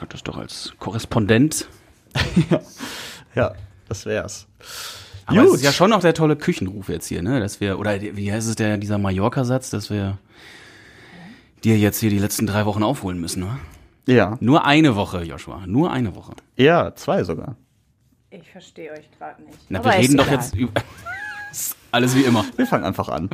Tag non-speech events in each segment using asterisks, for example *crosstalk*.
könntest doch als Korrespondent. *laughs* Ja, das wär's. Aber es ist ja schon auch der tolle Küchenruf jetzt hier, ne? Dass wir, oder wie heißt es der, dieser Mallorca-Satz, dass wir dir jetzt hier die letzten drei Wochen aufholen müssen, ne? Ja. Nur eine Woche, Joshua. Nur eine Woche. Ja, zwei sogar. Ich verstehe euch gerade nicht. Na, Aber wir reden doch egal. jetzt über. *laughs* Alles wie immer. Wir fangen einfach an.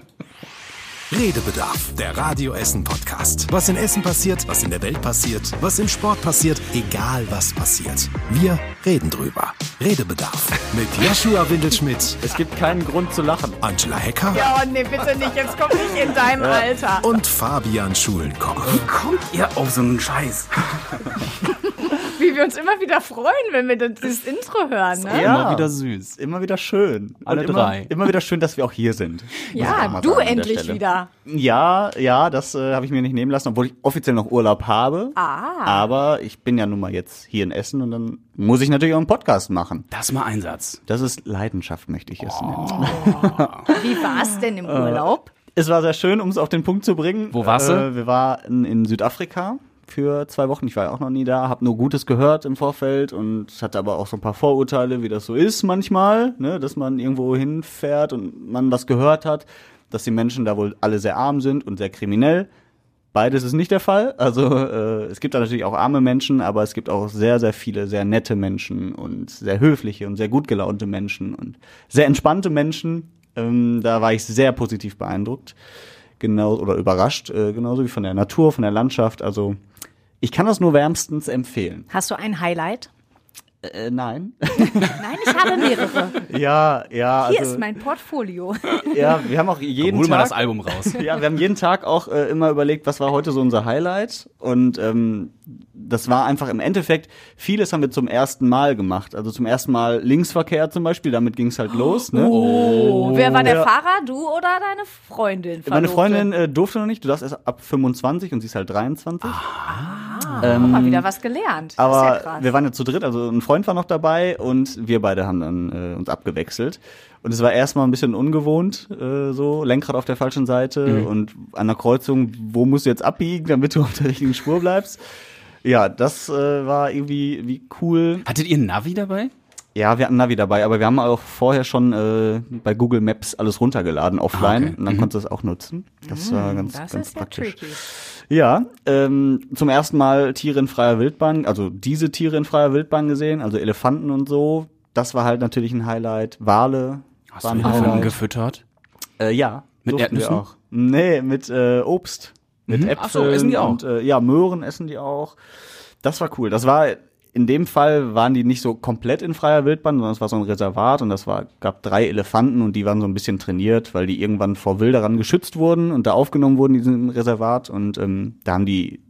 Redebedarf, der Radio Essen Podcast. Was in Essen passiert, was in der Welt passiert, was im Sport passiert, egal was passiert. Wir reden drüber. Redebedarf mit Joshua Windelschmidt, Es gibt keinen Grund zu lachen. Angela Hecker Ja, oh, nee, bitte nicht. Jetzt komm nicht in deinem Alter. und Fabian Schulenkopf. Kommt ihr auf so einen Scheiß? *laughs* *laughs* Wie wir uns immer wieder freuen, wenn wir das, dieses Intro hören, ne? Ja. Immer wieder süß. Immer wieder schön. Alle Und immer, drei. Immer wieder schön, dass wir auch hier sind. Ja, du endlich wieder. Ja, ja, das äh, habe ich mir nicht nehmen lassen, obwohl ich offiziell noch Urlaub habe. Ah. Aber ich bin ja nun mal jetzt hier in Essen und dann muss ich natürlich auch einen Podcast machen. Das mal Einsatz. Das ist Leidenschaft, möchte ich es Oh. nennen. *laughs* Wie war es denn Äh, im Urlaub? Es war sehr schön, um es auf den Punkt zu bringen. Wo warst du? Äh, wir waren in Südafrika für zwei Wochen. Ich war ja auch noch nie da, habe nur Gutes gehört im Vorfeld und hatte aber auch so ein paar Vorurteile, wie das so ist manchmal, ne, dass man irgendwo hinfährt und man was gehört hat, dass die Menschen da wohl alle sehr arm sind und sehr kriminell. Beides ist nicht der Fall. Also äh, es gibt da natürlich auch arme Menschen, aber es gibt auch sehr, sehr viele sehr nette Menschen und sehr höfliche und sehr gut gelaunte Menschen und sehr entspannte Menschen. Ähm, da war ich sehr positiv beeindruckt, genau oder überrascht, äh, genauso wie von der Natur, von der Landschaft. Also ich kann das nur wärmstens empfehlen. Hast du ein Highlight? Äh, nein. *laughs* Nein, ich habe mehrere. ja, ja. Hier also, ist mein Portfolio. *laughs* ja, wir haben auch jeden Hol mal Tag das Album raus. Ja, wir haben jeden Tag auch äh, immer überlegt, was war heute so unser Highlight. Und ähm, das war einfach im Endeffekt, vieles haben wir zum ersten Mal gemacht. Also zum ersten Mal Linksverkehr zum Beispiel, damit ging es halt los. Ne? Oh, wer war der Ja. Fahrer? Du oder deine Freundin? Meine Verlobte? Freundin äh, durfte noch nicht, du darfst erst ab 25 und sie ist halt 23. Ah, mal wieder was gelernt. Das Aber ist ja krass. wir waren ja zu dritt, also ein Freund war noch dabei und wir beide haben dann äh, uns abgewechselt. Und es war erstmal ein bisschen ungewohnt, äh, so Lenkrad auf der falschen Seite Mhm. und an der Kreuzung, wo musst du jetzt abbiegen, damit du auf der richtigen Spur bleibst. Ja, das äh, war irgendwie wie cool. Hattet ihr ein Navi dabei? Ja, wir hatten Navi dabei, aber wir haben auch vorher schon äh, bei Google Maps alles runtergeladen offline Ah, okay. und dann konntest du es auch nutzen. Das war ganz, das ganz ist ja praktisch. tricky. Ja, ähm, zum ersten Mal Tiere in freier Wildbahn, also diese Tiere in freier Wildbahn gesehen, also Elefanten und so. Das war halt natürlich ein Highlight. Wale Hast waren du Elefanten gefüttert? Äh, ja, Mit Erdnüssen? Auch. Nee, mit äh, Obst. Mit Mhm. Äpfeln. Ach so, essen die auch? Und, äh, ja, Möhren essen die auch. Das war cool. Das war in dem Fall waren die nicht so komplett in freier Wildbahn, sondern es war so ein Reservat und das war gab drei Elefanten und die waren so ein bisschen trainiert, weil die irgendwann vor Wilderern geschützt wurden und da aufgenommen wurden in diesem Reservat und ähm, da haben die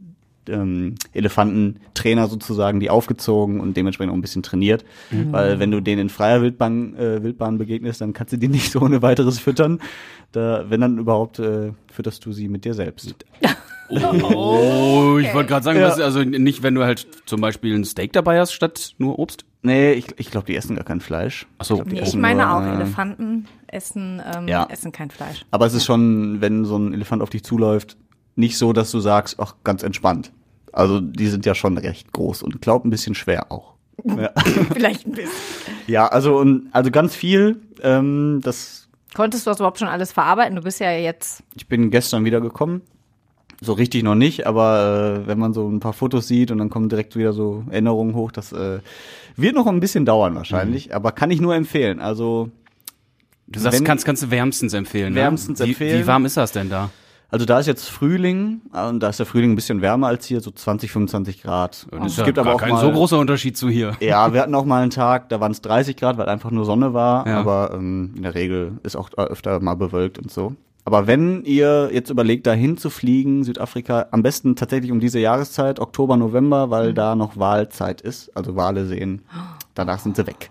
ähm, Elefantentrainer sozusagen die aufgezogen und dementsprechend auch ein bisschen trainiert, weil wenn du denen in freier Wildbahn, äh, Wildbahn begegnest, dann kannst du die nicht so ohne weiteres füttern. Da, wenn dann überhaupt, äh, fütterst du sie mit dir selbst. *laughs* Oh, ich wollte gerade sagen, Ja. was, also nicht, wenn du halt zum Beispiel ein Steak dabei hast statt nur Obst. Nee, ich, ich glaube, die essen gar kein Fleisch. Ach so. glaub, die Nee, ich meine nur, auch, äh, Elefanten essen, ähm, Ja. essen kein Fleisch. Aber es ist schon, wenn so ein Elefant auf dich zuläuft, nicht so, dass du sagst, ach, ganz entspannt. Also die sind ja schon recht groß und glaub ein bisschen schwer auch. *laughs* Ja, Vielleicht ein bisschen. ja also und also ganz viel. Ähm, das, Konntest du das überhaupt schon alles verarbeiten? Du bist ja jetzt. ich bin gestern wiedergekommen. So richtig noch nicht, aber äh, wenn man so ein paar Fotos sieht und dann kommen direkt wieder so Erinnerungen hoch, das äh, wird noch ein bisschen dauern wahrscheinlich, aber kann ich nur empfehlen. Also Du sagst, Wenn- kannst, kannst du wärmstens empfehlen. Wärmstens ne? wie, empfehlen. Wie warm ist das denn da? Also da ist jetzt Frühling äh, und da ist der Frühling ein bisschen wärmer als hier, so 20, 25 Grad. Ist es ja gibt aber auch kein mal, so großer Unterschied zu hier. Ja, *laughs* wir hatten auch mal einen Tag, da waren es 30 Grad, weil einfach nur Sonne war, Ja. aber ähm, in der Regel ist auch öfter mal bewölkt und so. Aber wenn ihr jetzt überlegt, dahin zu fliegen, Südafrika, am besten tatsächlich um diese Jahreszeit, Oktober, November, weil da noch Wahlzeit ist, also Wale sehen. Danach sind sie weg.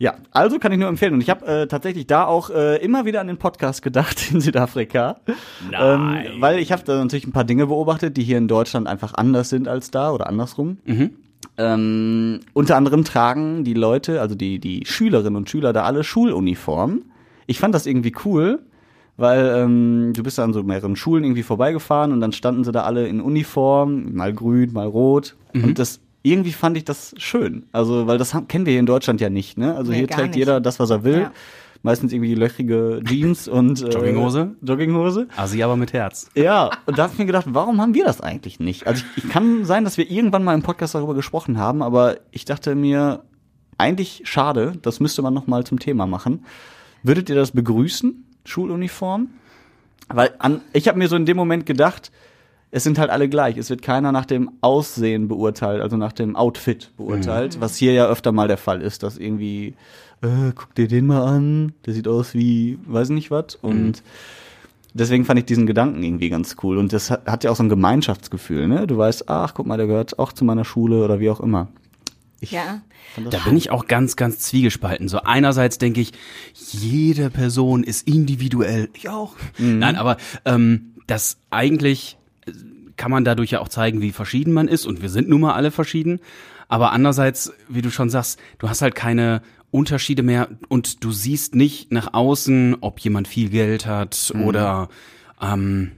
Ja, also kann ich nur empfehlen. Und ich habe äh, tatsächlich da auch äh, immer wieder an den Podcast gedacht in Südafrika. Ähm, weil ich habe da natürlich ein paar Dinge beobachtet, die hier in Deutschland einfach anders sind als da oder andersrum. Ähm, unter anderem tragen die Leute, also die, die Schülerinnen und Schüler da alle Schuluniform. Ich fand das irgendwie cool, weil ähm, du bist da an so mehreren Schulen irgendwie vorbeigefahren und dann standen sie da alle in Uniform, mal grün, mal rot. Und das irgendwie fand ich das schön. Also, weil das haben, kennen wir hier in Deutschland ja nicht, ne? Also Nee, hier trägt nicht. jeder das, was er will. Ja. Meistens irgendwie löchrige Jeans *laughs* und äh, Jogginghose? Jogginghose. Asi aber mit Herz. Ja, und da habe ich mir gedacht, warum haben wir das eigentlich nicht? Also ich, ich kann sein, dass wir irgendwann mal im Podcast darüber gesprochen haben, aber ich dachte mir, eigentlich schade, das müsste man noch mal zum Thema machen. Würdet ihr das begrüßen, Schuluniform? Weil an, ich habe mir so in dem Moment gedacht, es sind halt alle gleich. Es wird keiner nach dem Aussehen beurteilt, also nach dem Outfit beurteilt, was hier ja öfter mal der Fall ist, dass irgendwie, äh, guck dir den mal an, der sieht aus wie, weiß nicht was. Und deswegen fand ich diesen Gedanken irgendwie ganz cool. Und das hat, hat ja auch so ein Gemeinschaftsgefühl, ne? Du weißt, ach, guck mal, der gehört auch zu meiner Schule oder wie auch immer. Ich Ja. Da bin ich auch ganz, ganz zwiegespalten. So einerseits denke ich, jede Person ist individuell. Ich auch. Nein, aber ähm, das eigentlich äh, kann man dadurch ja auch zeigen, wie verschieden man ist. Und wir sind nun mal alle verschieden. Aber andererseits, wie du schon sagst, du hast halt keine Unterschiede mehr und du siehst nicht nach außen, ob jemand viel Geld hat oder ähm,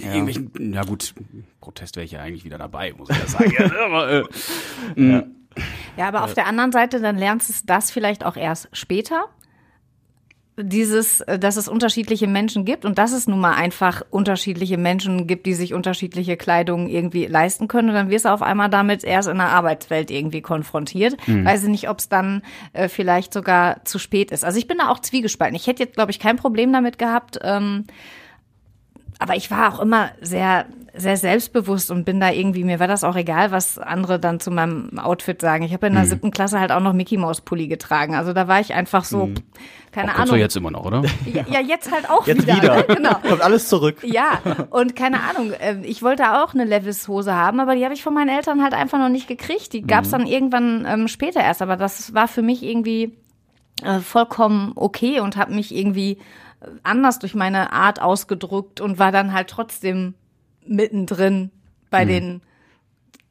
ja. irgendwelchen, ja gut, Protest wäre ich ja eigentlich wieder dabei, muss ich ja sagen. *laughs* aber, äh, mh, Ja, aber auf der anderen Seite, dann lernst du das vielleicht auch erst später. Dieses, äh, dass es unterschiedliche Menschen gibt und dass es nun mal einfach unterschiedliche Menschen gibt, die sich unterschiedliche Kleidung irgendwie leisten können. Und dann wirst du auf einmal damit erst in der Arbeitswelt irgendwie konfrontiert. Weiß ich nicht, ob es dann äh, vielleicht sogar zu spät ist. Also ich bin da auch zwiegespalten. Ich hätte jetzt, glaube ich, kein Problem damit gehabt, ähm, aber ich war auch immer sehr, sehr selbstbewusst und bin da irgendwie, mir war das auch egal, was andere dann zu meinem Outfit sagen. Ich habe Mhm. in der siebten Klasse halt auch noch Mickey Maus Pulli getragen. Also da war ich einfach so, pff, keine Kommst du Ahnung. jetzt immer noch, oder? Ja, ja, jetzt halt auch Jetzt wieder. wieder. Ne? *laughs* Genau. Kommt alles zurück. Ja, und keine Ahnung, äh, ich wollte auch eine Levis-Hose haben, aber die habe ich von meinen Eltern halt einfach noch nicht gekriegt. Die gab's dann irgendwann ähm, später erst, aber das war für mich irgendwie äh, vollkommen okay und habe mich irgendwie äh, anders durch meine Art ausgedrückt und war dann halt trotzdem mittendrin bei den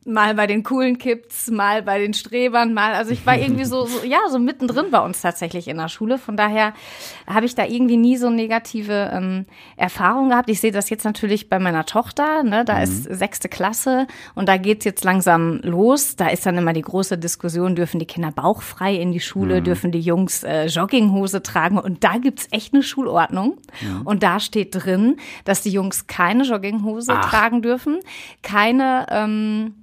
mal bei den coolen Kids, mal bei den Strebern, mal, also ich war irgendwie so, so ja, so mittendrin bei uns tatsächlich in der Schule. Von daher habe ich da irgendwie nie so negative ähm, Erfahrungen gehabt. Ich sehe das jetzt natürlich bei meiner Tochter, ne, da ist sechste Klasse und da geht's jetzt langsam los. Da ist dann immer die große Diskussion, dürfen die Kinder bauchfrei in die Schule, dürfen die Jungs äh, Jogginghose tragen und da gibt's echt eine Schulordnung. Und da steht drin, dass die Jungs keine Jogginghose Ach. tragen dürfen, keine ähm,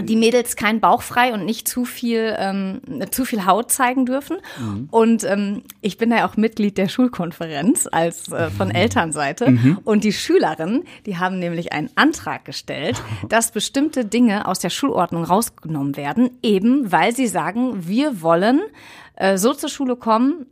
die Mädels keinen Bauch frei und nicht zu viel ähm, zu viel Haut zeigen dürfen. Und ähm, ich bin ja auch Mitglied der Schulkonferenz als äh, von Elternseite. Und die Schülerinnen, die haben nämlich einen Antrag gestellt, *laughs* dass bestimmte Dinge aus der Schulordnung rausgenommen werden, eben weil sie sagen, wir wollen äh, so zur Schule kommen,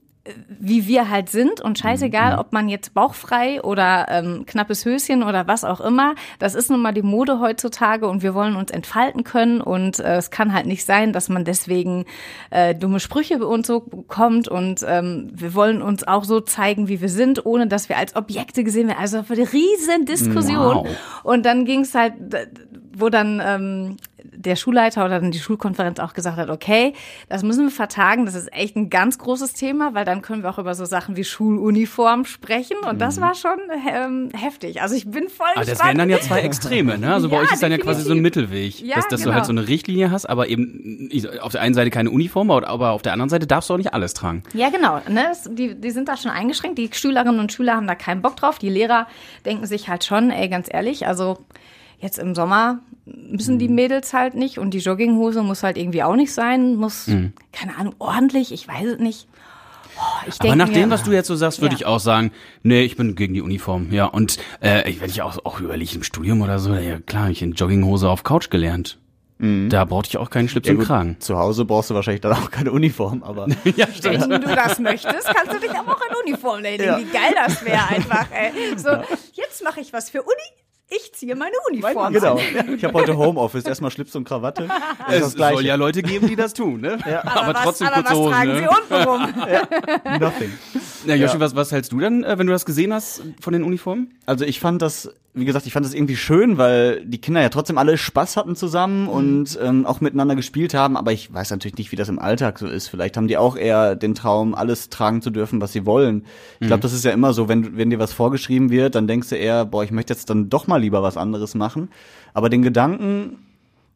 wie wir halt sind und scheißegal, ob man jetzt bauchfrei oder ähm, knappes Höschen oder was auch immer, das ist nun mal die Mode heutzutage und wir wollen uns entfalten können und äh, es kann halt nicht sein, dass man deswegen äh, dumme Sprüche bei uns so bekommt und ähm, wir wollen uns auch so zeigen, wie wir sind, ohne dass wir als Objekte gesehen werden. Also eine riesen Diskussion Wow. und dann ging es halt, wo dann ähm, der Schulleiter oder dann die Schulkonferenz auch gesagt hat, okay, das müssen wir vertagen, das ist echt ein ganz großes Thema, weil dann können wir auch über so Sachen wie Schuluniform sprechen und das war schon ähm, heftig. Also ich bin voll Ah, das gespannt. wären dann ja zwei Extreme, ne? Also bei *laughs* Ja, euch ist dann ja quasi so ein definitiv. Mittelweg. Ja, dass, dass du genau. halt so eine Richtlinie hast, aber eben auf der einen Seite keine Uniform, aber aber auf der anderen Seite darfst du auch nicht alles tragen. Ja, genau. Ne? Die, die sind da schon eingeschränkt. Die Schülerinnen und Schüler haben da keinen Bock drauf. Die Lehrer denken sich halt schon, ey, ganz ehrlich, also jetzt im Sommer müssen Mhm. die Mädels halt nicht und die Jogginghose muss halt irgendwie auch nicht sein, muss, Mhm. keine Ahnung, ordentlich, ich weiß es nicht. Oh, Aber nach dem, mir, was du jetzt so sagst, würde Ja. ich auch sagen, nee, ich bin gegen die Uniform. Ja, und äh, ich werde ich auch, auch überlegen im Studium oder so. Ja klar, ich in Jogginghose auf Couch gelernt. Da brauchte ich auch keinen Schlips Ja, und Kragen. Zu Hause brauchst du wahrscheinlich dann auch keine Uniform, aber *laughs* Ja, Wenn du das möchtest, kannst du dich aber auch in Uniform nennen. Ja. Wie geil das wäre *laughs* einfach, ey. So, jetzt mache ich was für Uni. Ich ziehe meine Uniform genau. an. Ich habe heute Homeoffice, erstmal Schlips und Krawatte. *laughs* Es das soll ja Leute geben, die das tun, ne? Aber, was, trotzdem aber kurze was Hosen, tragen ne? sie unten rum? *laughs* Nothing. Ja, Joshi, Ja. was, was hältst du denn, äh, wenn du das gesehen hast von den Uniformen? Also ich fand das, wie gesagt, ich fand das irgendwie schön, weil die Kinder ja trotzdem alle Spaß hatten zusammen und ähm, auch miteinander gespielt haben. Aber ich weiß natürlich nicht, wie das im Alltag so ist. Vielleicht haben die auch eher den Traum, alles tragen zu dürfen, was sie wollen. Ich glaube, das ist ja immer so, wenn, wenn dir was vorgeschrieben wird, dann denkst du eher, boah, ich möchte jetzt dann doch mal lieber was anderes machen. Aber den Gedanken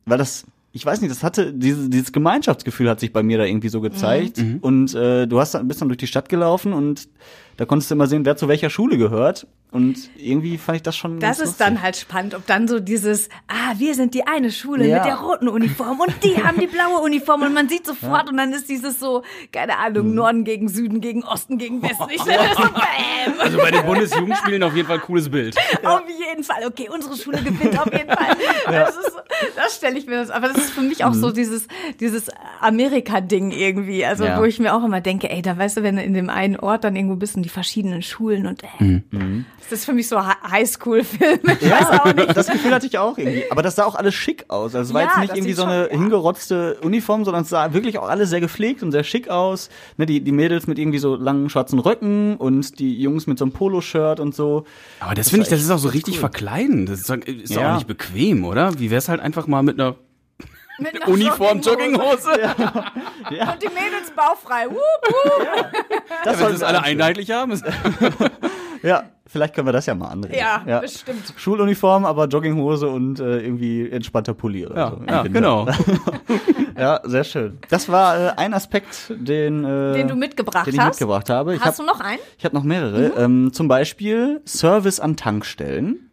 weil das, ich weiß nicht, das hatte, diese, dieses Gemeinschaftsgefühl hat sich bei mir da irgendwie so gezeigt. Mhm. Und äh, du hast dann, bist dann durch die Stadt gelaufen und da konntest du immer sehen, wer zu welcher Schule gehört. Und irgendwie fand ich das schon. Das ist dann lustig. halt spannend, ob dann so dieses, ah, wir sind die eine Schule Ja. mit der roten Uniform und die haben die blaue Uniform und man sieht sofort und dann ist dieses so, keine Ahnung, Mhm. Norden gegen Süden, gegen Osten, gegen Westen. Ich *laughs* stelle das so, bam. Also bei den Bundesjugendspielen auf jeden Fall ein cooles Bild. Auf jeden Fall. Okay, unsere Schule gewinnt auf jeden Fall. *laughs* Das, ist, das stelle ich mir das. Aber das ist für mich auch so dieses, dieses Amerika-Ding irgendwie. Also, Mhm. Ja. wo ich mir auch immer denke, ey, da weißt du, wenn du in dem einen Ort dann irgendwo bist die verschiedenen Schulen und äh, Mhm. das ist für mich so Hi- Highschool-Film. Ich weiß auch nicht. Das Gefühl hatte ich auch irgendwie. Aber das sah auch alles schick aus. Also es war Ja, jetzt nicht irgendwie so eine schon- ja. hingerotzte Uniform, sondern es sah wirklich auch alles sehr gepflegt und sehr schick aus. Ne, die, die Mädels mit irgendwie so langen schwarzen Röcken und die Jungs mit so einem Poloshirt und so. Aber das, Das finde ich, das ist auch so richtig cool. verkleiden. Das ist, doch- ist Ja. auch nicht bequem, oder? Wie wär's halt einfach mal mit einer Mit einer Uniform, Jogginghose. Jogginghose? Ja, *laughs* Und die Mädels baufrei. Wup, wup. *laughs* das Wenn sollten sie es wir alle einheitlich haben. Ist *laughs* Ja, vielleicht können wir das ja mal anregen. Ja, bestimmt. Schuluniform, aber Jogginghose und äh, irgendwie entspannter Poliere. ja, so ja Winter. genau. Ja, sehr schön. Das war äh, ein Aspekt, den, äh, Den du mitgebracht den ich hast. mitgebracht habe. Ich Hast hab, du noch einen? Ich habe noch mehrere. Ähm, zum Beispiel Service an Tankstellen.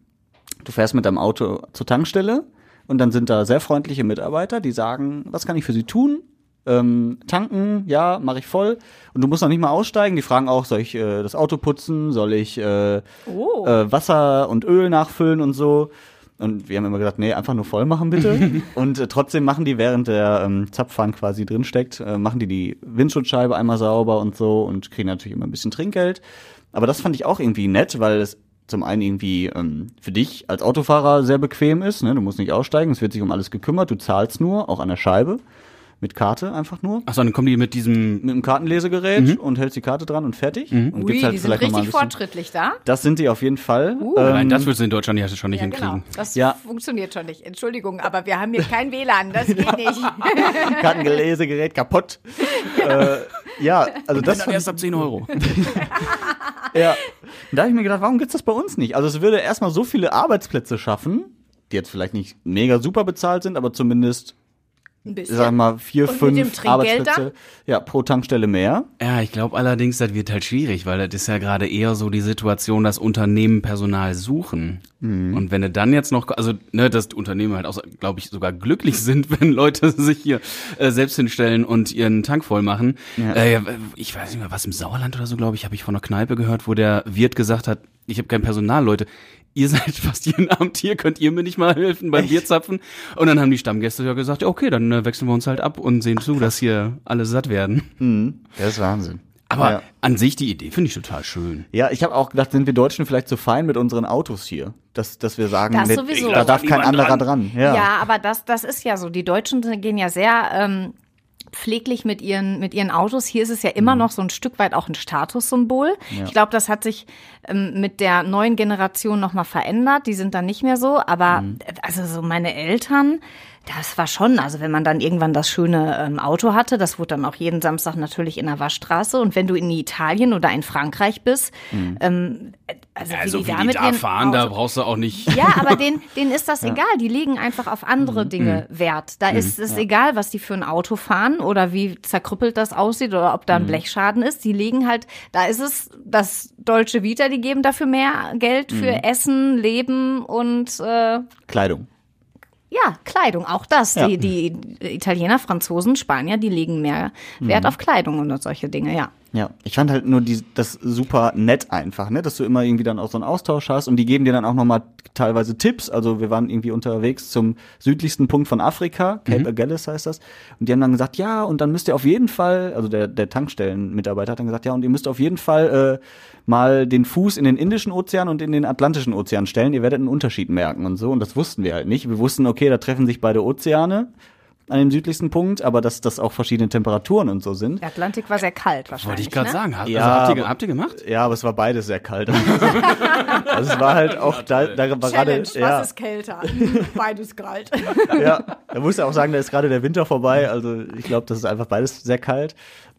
Du fährst mit deinem Auto zur Tankstelle und dann sind da sehr freundliche Mitarbeiter, die sagen, was kann ich für Sie tun? Ähm, tanken, ja, mache ich voll. Und du musst noch nicht mal aussteigen. Die fragen auch, soll ich äh, das Auto putzen? Soll ich äh, Oh. äh, Wasser und Öl nachfüllen und so? Und wir haben immer gesagt, nee, einfach nur voll machen bitte. *laughs* und äh, trotzdem machen die, während der ähm, Zapfhahn quasi drin steckt, äh, machen die die Windschutzscheibe einmal sauber und so und kriegen natürlich immer ein bisschen Trinkgeld. Aber das fand ich auch irgendwie nett, weil es zum einen irgendwie ähm, für dich als Autofahrer sehr bequem ist. Ne? Du musst nicht aussteigen, es wird sich um alles gekümmert, du zahlst nur, auch an der Scheibe. Mit Karte einfach nur. Achso, dann kommen die mit diesem. Mit einem Kartenlesegerät und hältst die Karte dran und fertig. Und Ui, gibt's halt die sind vielleicht richtig fortschrittlich da. Das sind die auf jeden Fall. Uh. Nein, Ähm, das würdest du in Deutschland ja schon nicht Ja, genau. hinkriegen. Das Ja. funktioniert schon nicht. Entschuldigung, aber wir haben hier kein WLAN. Das geht nicht. *laughs* Kartengelesegerät kaputt. äh, ja, also das Das fand erst ab 10 Euro. *laughs* Ja. Da habe ich mir gedacht, warum gibt's das bei uns nicht? Also es würde erstmal so viele Arbeitsplätze schaffen, die jetzt vielleicht nicht mega super bezahlt sind, aber zumindest, Ein bisschen. sag mal, vier, Und mit dem fünf Arbeitsplätze ja, pro Tankstelle mehr. Ja, ich glaube allerdings, das wird halt schwierig, weil das ist ja gerade eher so die Situation, dass Unternehmen Personal suchen. Mhm. Und wenn du dann jetzt noch, also ne, dass die Unternehmen halt auch, glaube ich, sogar glücklich *laughs* sind, wenn Leute sich hier äh, selbst hinstellen und ihren Tank voll machen. Ja. Äh, ich weiß nicht mehr, was im Sauerland oder so, glaube ich, habe ich von einer Kneipe gehört, wo der Wirt gesagt hat, ich habe kein Personal, Leute. Ihr *laughs* seid fast jeden Abend hier, könnt ihr mir nicht mal helfen beim Bierzapfen? Und dann haben die Stammgäste ja gesagt, ja, okay, dann äh, wechseln wir uns halt ab und sehen zu, dass hier alle satt werden. Mhm. Das ist Wahnsinn. Aber Ja. an sich die Idee finde ich total schön. Ja, ich habe auch gedacht, sind wir Deutschen vielleicht zu fein mit unseren Autos hier, dass, dass wir sagen, Das sowieso. da darf kein anderer dran. dran. Ja. Ja, aber das, das ist ja so. Die Deutschen gehen ja sehr ähm, pfleglich mit ihren, mit ihren Autos. Hier ist es ja immer noch so ein Stück weit auch ein Statussymbol. Ich glaube, das hat sich ähm, mit der neuen Generation nochmal verändert. Die sind dann nicht mehr so. Aber äh, also so meine Eltern, das war schon, also wenn man dann irgendwann das schöne ähm, Auto hatte, das wurde dann auch jeden Samstag natürlich in der Waschstraße. Und wenn du in Italien oder in Frankreich bist, ähm, also, Also wie wie die, die da fahren, da Autos- brauchst du auch nicht. ja, *laughs* aber denen, denen ist das egal. Die legen einfach auf andere Dinge Wert. Da ist es egal, was die für ein Auto fahren oder wie zerkrüppelt das aussieht oder ob da ein Blechschaden ist. Die legen halt, da ist es das deutsche Vita, die geben dafür mehr Geld für Essen, Leben und äh, Kleidung. Ja, Kleidung, auch das. Ja. Die, die Italiener, Franzosen, Spanier, die legen mehr Wert auf Kleidung und solche Dinge, ja. Ja, ich fand halt nur die, das super nett einfach, ne, dass du immer irgendwie dann auch so einen Austausch hast und die geben dir dann auch nochmal teilweise Tipps. Also wir waren irgendwie unterwegs zum südlichsten Punkt von Afrika, Cape Agulhas heißt das, und die haben dann gesagt, ja, und dann müsst ihr auf jeden Fall, also der, der Tankstellenmitarbeiter hat dann gesagt, ja, und ihr müsst auf jeden Fall äh, mal den Fuß in den Indischen Ozean und in den Atlantischen Ozean stellen. Ihr werdet einen Unterschied merken und so. Und das wussten wir halt nicht. Wir wussten, okay, da treffen sich beide Ozeane an dem südlichsten Punkt, aber dass das auch verschiedene Temperaturen und so sind. Der Atlantik war sehr kalt wahrscheinlich. Wollte ich gerade ne? sagen. Ha- Also Ja, habt, ihr, aber- habt ihr gemacht? Ja, aber es war beides sehr kalt. *laughs* also es war halt auch da, da war gerade, ja, was ist kälter? *laughs* Beides kalt. ja, da muss ja auch sagen, da ist gerade der Winter vorbei. Also ich glaube, das ist einfach beides sehr kalt.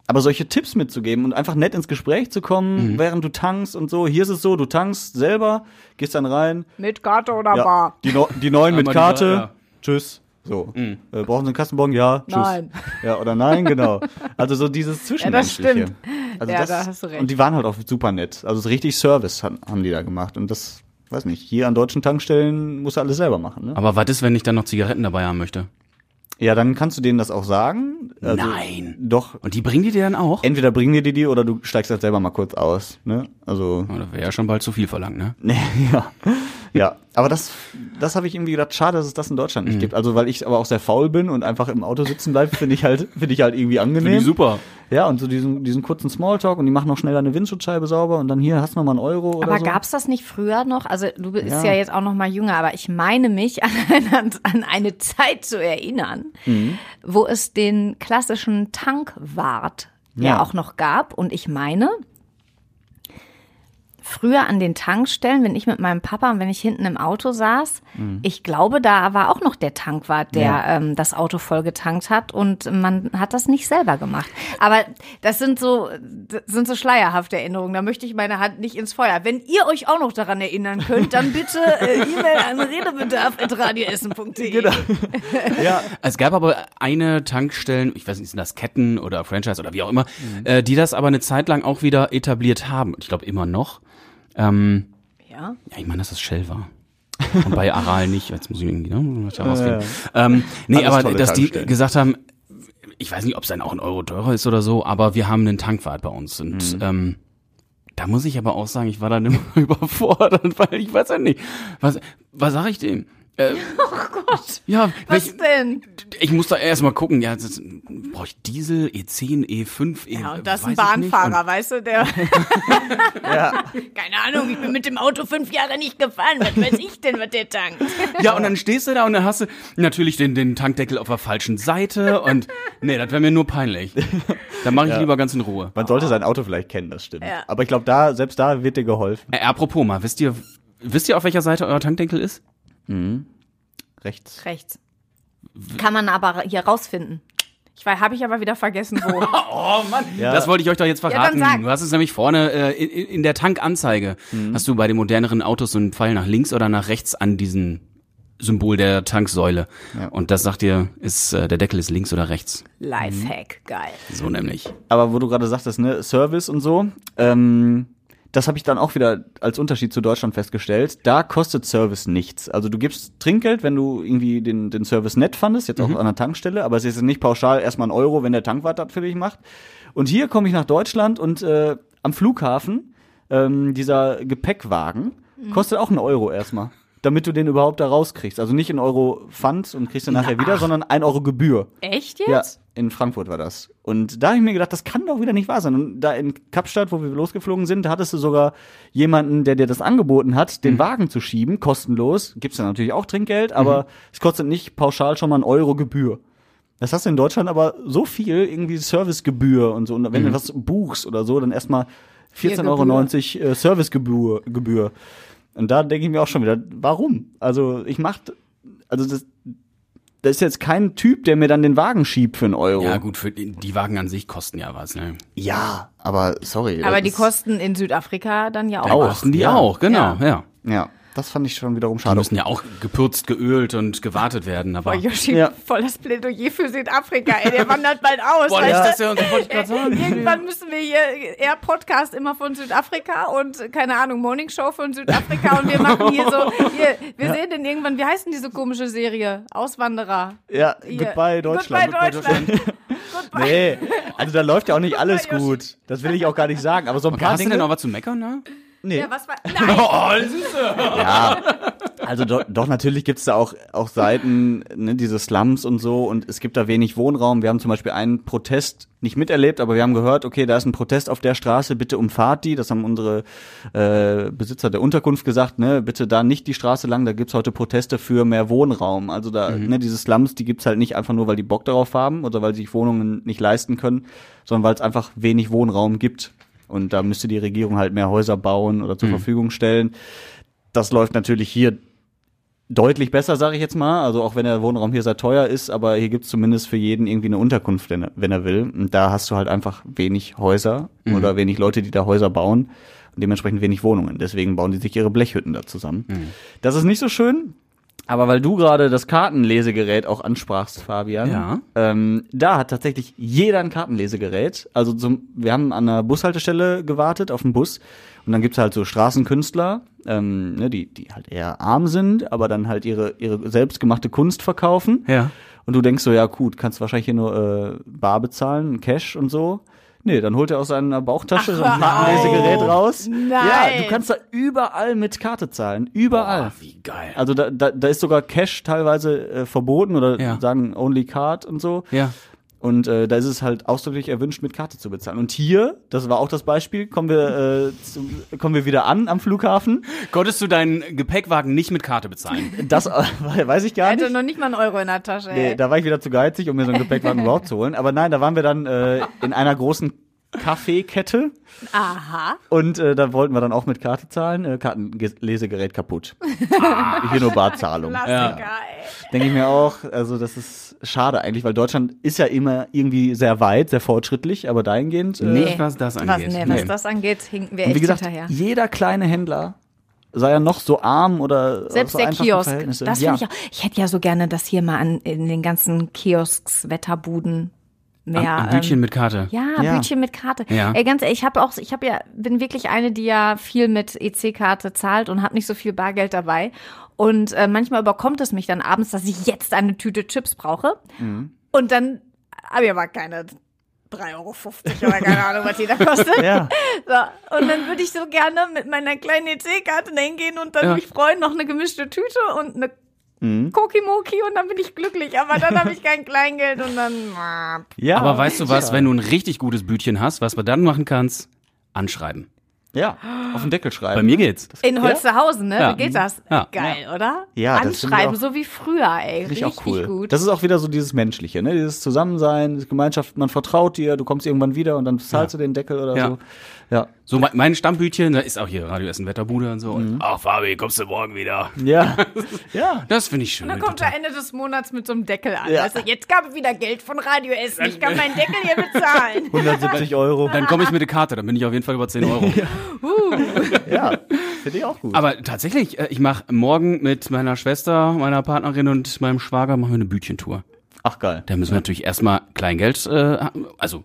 Aber solche Tipps mitzugeben und einfach nett ins Gespräch zu kommen, während du tankst und so. Hier ist es so, du tankst selber, gehst dann rein. Mit Karte oder Ja, Bar? die, no die neuen mit Karte. Bar, ja. Tschüss. So. Äh, brauchen Sie einen Kassenbon? Ja. Tschüss. Nein. Ja, oder nein, genau. Also so dieses *laughs* Zwischenmenschliche. stimmt. Also Ja, das, da hast du recht. Und die waren halt auch super nett. Also so richtig Service han- haben die da gemacht. Und das, weiß nicht, hier an deutschen Tankstellen musst du alles selber machen. Ne? Aber was ist, wenn ich dann noch Zigaretten dabei haben möchte? Ja, dann kannst du denen das auch sagen. Also, Nein. Doch. Und die bringen die dir dann auch? Entweder bringen die dir die oder du steigst halt selber mal kurz aus. Ne? Also, Oh, das wäre ja schon bald zu viel verlangt, ne? nee, *laughs* ja. Ja, aber das, das habe ich irgendwie gedacht, schade, dass es das in Deutschland Mhm. nicht gibt. Also, weil ich aber auch sehr faul bin und einfach im Auto sitzen bleibe, finde ich halt, *laughs* finde ich halt irgendwie angenehm. super. Ja, und so diesen, diesen kurzen Smalltalk und die machen noch schnell deine Windschutzscheibe sauber und dann hier hast du noch mal einen Euro oder Aber so. gab's das nicht früher noch? Also du bist ja, Ja. jetzt auch noch mal jünger, aber ich meine mich *laughs* an eine, an eine Zeit zu erinnern, Mhm. wo es den klassischen Tankwart ja. Ja. auch noch gab. Und ich meine, früher an den Tankstellen, wenn ich mit meinem Papa und wenn ich hinten im Auto saß, ich glaube, da war auch noch der Tankwart, der Mhm. Ja. ähm, das Auto voll getankt hat und man hat das nicht selber gemacht. Aber das sind so, das sind so schleierhafte Erinnerungen. Da möchte ich meine Hand nicht ins Feuer. Wenn ihr euch auch noch daran erinnern könnt, dann bitte äh, E-Mail an redebedarf.radioessen.de. Genau. *laughs* ja, Es gab aber eine Tankstellen, ich weiß nicht, sind das Ketten oder Franchise oder wie auch immer, äh, die das aber eine Zeit lang auch wieder etabliert haben. Ich glaube immer noch. Ähm, Ja. ja, ich meine, dass das Shell war. Und bei Aral nicht. Jetzt muss ich irgendwie, ne? Muss ich herausfinden. Ähm, nee, Alles aber dass die gesagt haben, ich weiß nicht, ob es dann auch ein Euro teurer ist oder so, aber wir haben einen Tankwart bei uns. Und Mhm. ähm, da muss ich aber auch sagen, ich war dann *laughs* immer überfordert, weil ich weiß ja nicht. Was, was sag ich dem? Äh, *laughs* Oh Gott. ja, Was welch, denn? ich muss da erst mal gucken, ja, das- brauche ich Diesel, E10, E5, E, Ja, und das ist ein ich. Bahnfahrer, weißt du, der. *laughs* ja. Keine Ahnung, ich bin mit dem Auto fünf Jahre nicht gefahren. Was weiß ich denn, was der tankt? Ja, und dann stehst du da und dann hast du natürlich den, den Tankdeckel auf der falschen Seite und nee, das wäre mir nur peinlich. Da mache ich lieber ganz in Ruhe. Man sollte sein Auto vielleicht kennen, das stimmt. Ja. Aber ich glaube, da, selbst da wird dir geholfen. Äh, apropos mal, wisst ihr, wisst ihr, auf welcher Seite euer Tankdeckel ist? Rechts. Rechts. Kann man aber hier rausfinden. Ich weiß, habe ich aber wieder vergessen, wo. *laughs* Oh Mann, Ja. das wollte ich euch doch jetzt dann verraten. sag. du hast es nämlich vorne äh, in, in der Tankanzeige. Hast du bei den moderneren Autos so einen Pfeil nach links oder nach rechts an diesen Symbol der Tanksäule. Ja. Und das sagt dir, ist äh, der Deckel ist links oder rechts. Lifehack, geil. So nämlich. Aber wo du gerade sagtest, ne, Service und so, ähm, das habe ich dann auch wieder als Unterschied zu Deutschland festgestellt. Da kostet Service nichts. Also du gibst Trinkgeld, wenn du irgendwie den, den Service nett fandest, jetzt auch an der Tankstelle, aber es ist nicht pauschal erstmal ein Euro, wenn der Tankwart das für dich macht. Und hier komme ich nach Deutschland und äh, am Flughafen, ähm, dieser Gepäckwagen, kostet auch einen Euro erstmal. Damit du den überhaupt da rauskriegst. Also nicht in Euro Pfand und kriegst den nachher wieder, sondern ein Euro Gebühr. Echt Ja, jetzt? In Frankfurt war das. Und da habe ich mir gedacht, das kann doch wieder nicht wahr sein. Und da in Kapstadt, wo wir losgeflogen sind, da hattest du sogar jemanden, der dir das angeboten hat, den Wagen zu schieben, kostenlos. Gibt's dann natürlich auch Trinkgeld, aber es kostet nicht pauschal schon mal ein Euro Gebühr. Das hast du in Deutschland aber so viel, irgendwie Servicegebühr und so. Und wenn du was buchst oder so, dann erstmal 14,90 Euro äh, Servicegebühr. Gebühr. Und da denke ich mir auch schon wieder, warum? Also ich mach, also das, da ist jetzt kein Typ, der mir dann den Wagen schiebt für einen Euro. Ja gut, für die die Wagen an sich kosten ja was. Ne? Ja, aber sorry. Aber das die kosten in Südafrika dann ja auch. Auch, kosten die ja. auch, genau, Ja. ja. Ja, das fand ich schon wiederum Die schade. müssen ja auch gepürzt, geölt und gewartet werden. Aber Boah, Yoshi, Ja. voll das Plädoyer für Südafrika, ey, der wandert bald aus. Boah, du? das ja, das wollte ich gerade sagen. *laughs* Irgendwann müssen wir hier eher Podcast immer von Südafrika und keine Ahnung, Morning Show von Südafrika und wir machen hier so, *laughs* hier, wir sehen den irgendwann, wie heißt denn diese komische Serie? Auswanderer. Ja, Hier. Goodbye Deutschland. Goodbye Deutschland. Goodbye. Nee, also da läuft ja auch nicht alles gut. Das will ich auch gar nicht sagen. Aber so ein paar Hast du Dinge. denn noch was zu meckern, ne? Nee. Ja, was war, *laughs* nein, Oh, Ja, also do, doch, natürlich gibt's da auch, auch Seiten, ne, diese Slums und so, und es gibt da wenig Wohnraum. Wir haben zum Beispiel einen Protest nicht miterlebt, aber wir haben gehört, okay, da ist ein Protest auf der Straße, bitte umfahrt die. Das haben unsere äh, Besitzer der Unterkunft gesagt, ne, bitte da nicht die Straße lang, da gibt's heute Proteste für mehr Wohnraum. Also da, ne, diese Slums, die gibt's halt nicht einfach nur, weil die Bock darauf haben oder weil sie sich Wohnungen nicht leisten können, sondern weil es einfach wenig Wohnraum gibt. Und da müsste die Regierung halt mehr Häuser bauen oder zur Verfügung stellen. Das läuft natürlich hier deutlich besser, sage ich jetzt mal. Also auch wenn der Wohnraum hier sehr teuer ist, aber hier gibt's zumindest für jeden irgendwie eine Unterkunft, wenn er, wenn er will. Und da hast du halt einfach wenig Häuser oder wenig Leute, die da Häuser bauen und dementsprechend wenig Wohnungen. Deswegen bauen die sich ihre Blechhütten da zusammen. Das ist nicht so schön. Aber weil du gerade das Kartenlesegerät auch ansprachst, Fabian, Ja. ähm, da hat tatsächlich jeder ein Kartenlesegerät. Also zum, wir haben an einer Bushaltestelle gewartet auf den Bus und dann gibt's halt so Straßenkünstler, ähm, ne, die, die halt eher arm sind, aber dann halt ihre, ihre selbstgemachte Kunst verkaufen. Ja. Und du denkst so, ja gut, kannst wahrscheinlich hier nur äh, bar bezahlen, Cash und so. Nee, dann holt er aus seiner Bauchtasche so ein Kartenlesegerät raus. Nein. Ja, du kannst da überall mit Karte zahlen. Überall. Oh, wie geil. Also da, da, da ist sogar Cash teilweise äh, verboten oder Ja. sagen Only Card und so. Ja. Und äh, da ist es halt ausdrücklich erwünscht, mit Karte zu bezahlen. Und hier, das war auch das Beispiel, kommen wir, äh, zu, kommen wir wieder an am Flughafen. Konntest du deinen Gepäckwagen nicht mit Karte bezahlen? Das äh, *laughs* weiß ich gar hatte nicht. noch nicht mal einen Euro in der Tasche. Nee, ey. da war ich wieder zu geizig, um mir so einen Gepäckwagen *laughs* überhaupt zu holen. Aber nein, da waren wir dann äh, in einer großen Kaffeekette Aha. und äh, da wollten wir dann auch mit Karte zahlen. Äh, Kartenlesegerät kaputt. *laughs* Hier nur Barzahlung. Klassiker, ey. Denke ich mir auch, also das ist schade eigentlich, weil Deutschland ist ja immer irgendwie sehr weit, sehr fortschrittlich, aber dahingehend. Äh, Nicht, was das Was, angeht. nee, was das angeht, hinken wir und echt wie gesagt, hinterher. jeder kleine Händler, sei er noch so arm oder Selbst so der Kiosk. Verhältnisse. Das ja. finde ich auch. Ich hätte ja so gerne, dass hier mal an, in den ganzen Kiosks, Wetterbuden mehr. Ein Bütchen ähm, mit Karte. ja, Ja. Bütchen mit Karte. Ja. Ey, ganz ehrlich, ich habe auch, ich habe ja, bin wirklich eine, die ja viel mit EC-Karte zahlt und habe nicht so viel Bargeld dabei. Und äh, manchmal überkommt es mich dann abends, dass ich jetzt eine Tüte Chips brauche. Mhm. Und dann habe ich aber keine 3,50 Euro oder keine *laughs* Ahnung, was die da kostet. Ja. So, und dann würde ich so gerne mit meiner kleinen EC-Karte dahin gehen und dann Ja. mich freuen, noch eine gemischte Tüte und eine Mhm. Kokimoki und dann bin ich glücklich. Aber dann habe ich kein *laughs* Kleingeld und dann. ja. Aber weißt du was, Ja. wenn du ein richtig gutes Bütchen hast, was du dann machen kannst? Anschreiben. Ja, auf den Deckel schreiben. Bei mir geht's. In Holsterhausen, ne? Ja. Wie geht das? Ja. Geil, oder? Ja, das finde ich Anschreiben, auch- so wie früher, ey. Richtig auch cool. gut. Das ist auch wieder so dieses Menschliche, ne? Dieses Zusammensein, diese Gemeinschaft, man vertraut dir, du kommst irgendwann wieder und dann zahlst Ja. du den Deckel oder Ja. so. Ja. So mein, mein Stammbütchen, da ist auch hier Radio Essen Wetterbude und so. Mhm. Und, ach Fabi, kommst du morgen wieder? Ja. *laughs* ja. Das finde ich schön. dann kommt er Ende des Monats mit so einem Deckel an. Ja. Du, jetzt gab es wieder Geld von Radio Essen. Ich kann *laughs* meinen Deckel hier bezahlen. *laughs* 170 Euro. Dann komme ich mit der Karte, dann bin ich auf jeden Fall über 10 Euro. Ja. Finde ich auch gut. Aber tatsächlich, äh, ich mache morgen mit meiner Schwester, meiner Partnerin und meinem Schwager machen wir eine Bütchentour. Ach geil. Da müssen wir natürlich erstmal Kleingeld, äh, also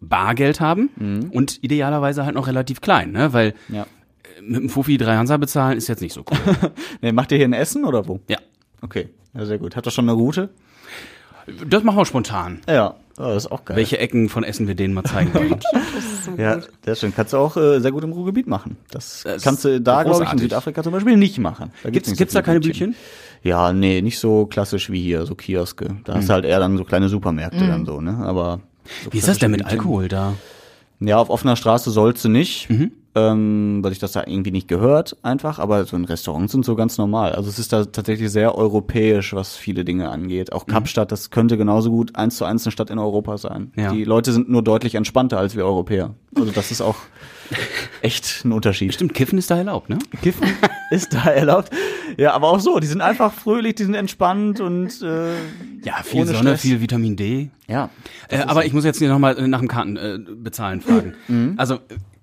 Bargeld haben Mhm. und idealerweise halt noch relativ klein, ne? Weil Ja. äh, mit dem Fuffi drei Hansa bezahlen ist jetzt nicht so cool. *laughs* Nee, macht ihr hier ein Essen oder wo? ja. Okay. Ja, sehr gut. Habt ihr schon eine Route? Das machen wir spontan. Ja. Oh, das ist auch geil. Welche Ecken von Essen wir denen mal zeigen wollen. *laughs* Ja, sehr schön. Kannst du auch äh, sehr gut im Ruhrgebiet machen. Das, Das kannst du da, glaube ich, in. Südafrika zum Beispiel nicht machen. Da Gibt's, so gibt's da viele keine Bütchen? Ja, nee, nicht so klassisch wie hier, so Kioske. Da hast du halt eher dann so kleine Supermärkte dann so, ne? Aber so Wie ist das denn mit Alkohol da? Ja, auf offener Straße sollst du nicht, Mhm. Ähm, weil sich das da irgendwie nicht gehört, einfach. Aber so in Restaurants sind so ganz normal. Also es ist da tatsächlich sehr europäisch, was viele Dinge angeht. Mhm. Auch Kapstadt, das könnte genauso gut eins zu eins eine Stadt in Europa sein. Ja. Die Leute sind nur deutlich entspannter als wir Europäer. Also das ist auch *laughs* echt ein Unterschied. Stimmt, Kiffen ist da erlaubt, ne? Kiffen *laughs* ist da erlaubt. Ja, aber auch so, die sind einfach fröhlich, die sind entspannt und äh, Ja, viel Sonne, Stress. viel Vitamin D. Ja. Äh, aber ich muss jetzt hier nochmal nach dem Karten äh, bezahlen fragen. Mhm. Also, äh,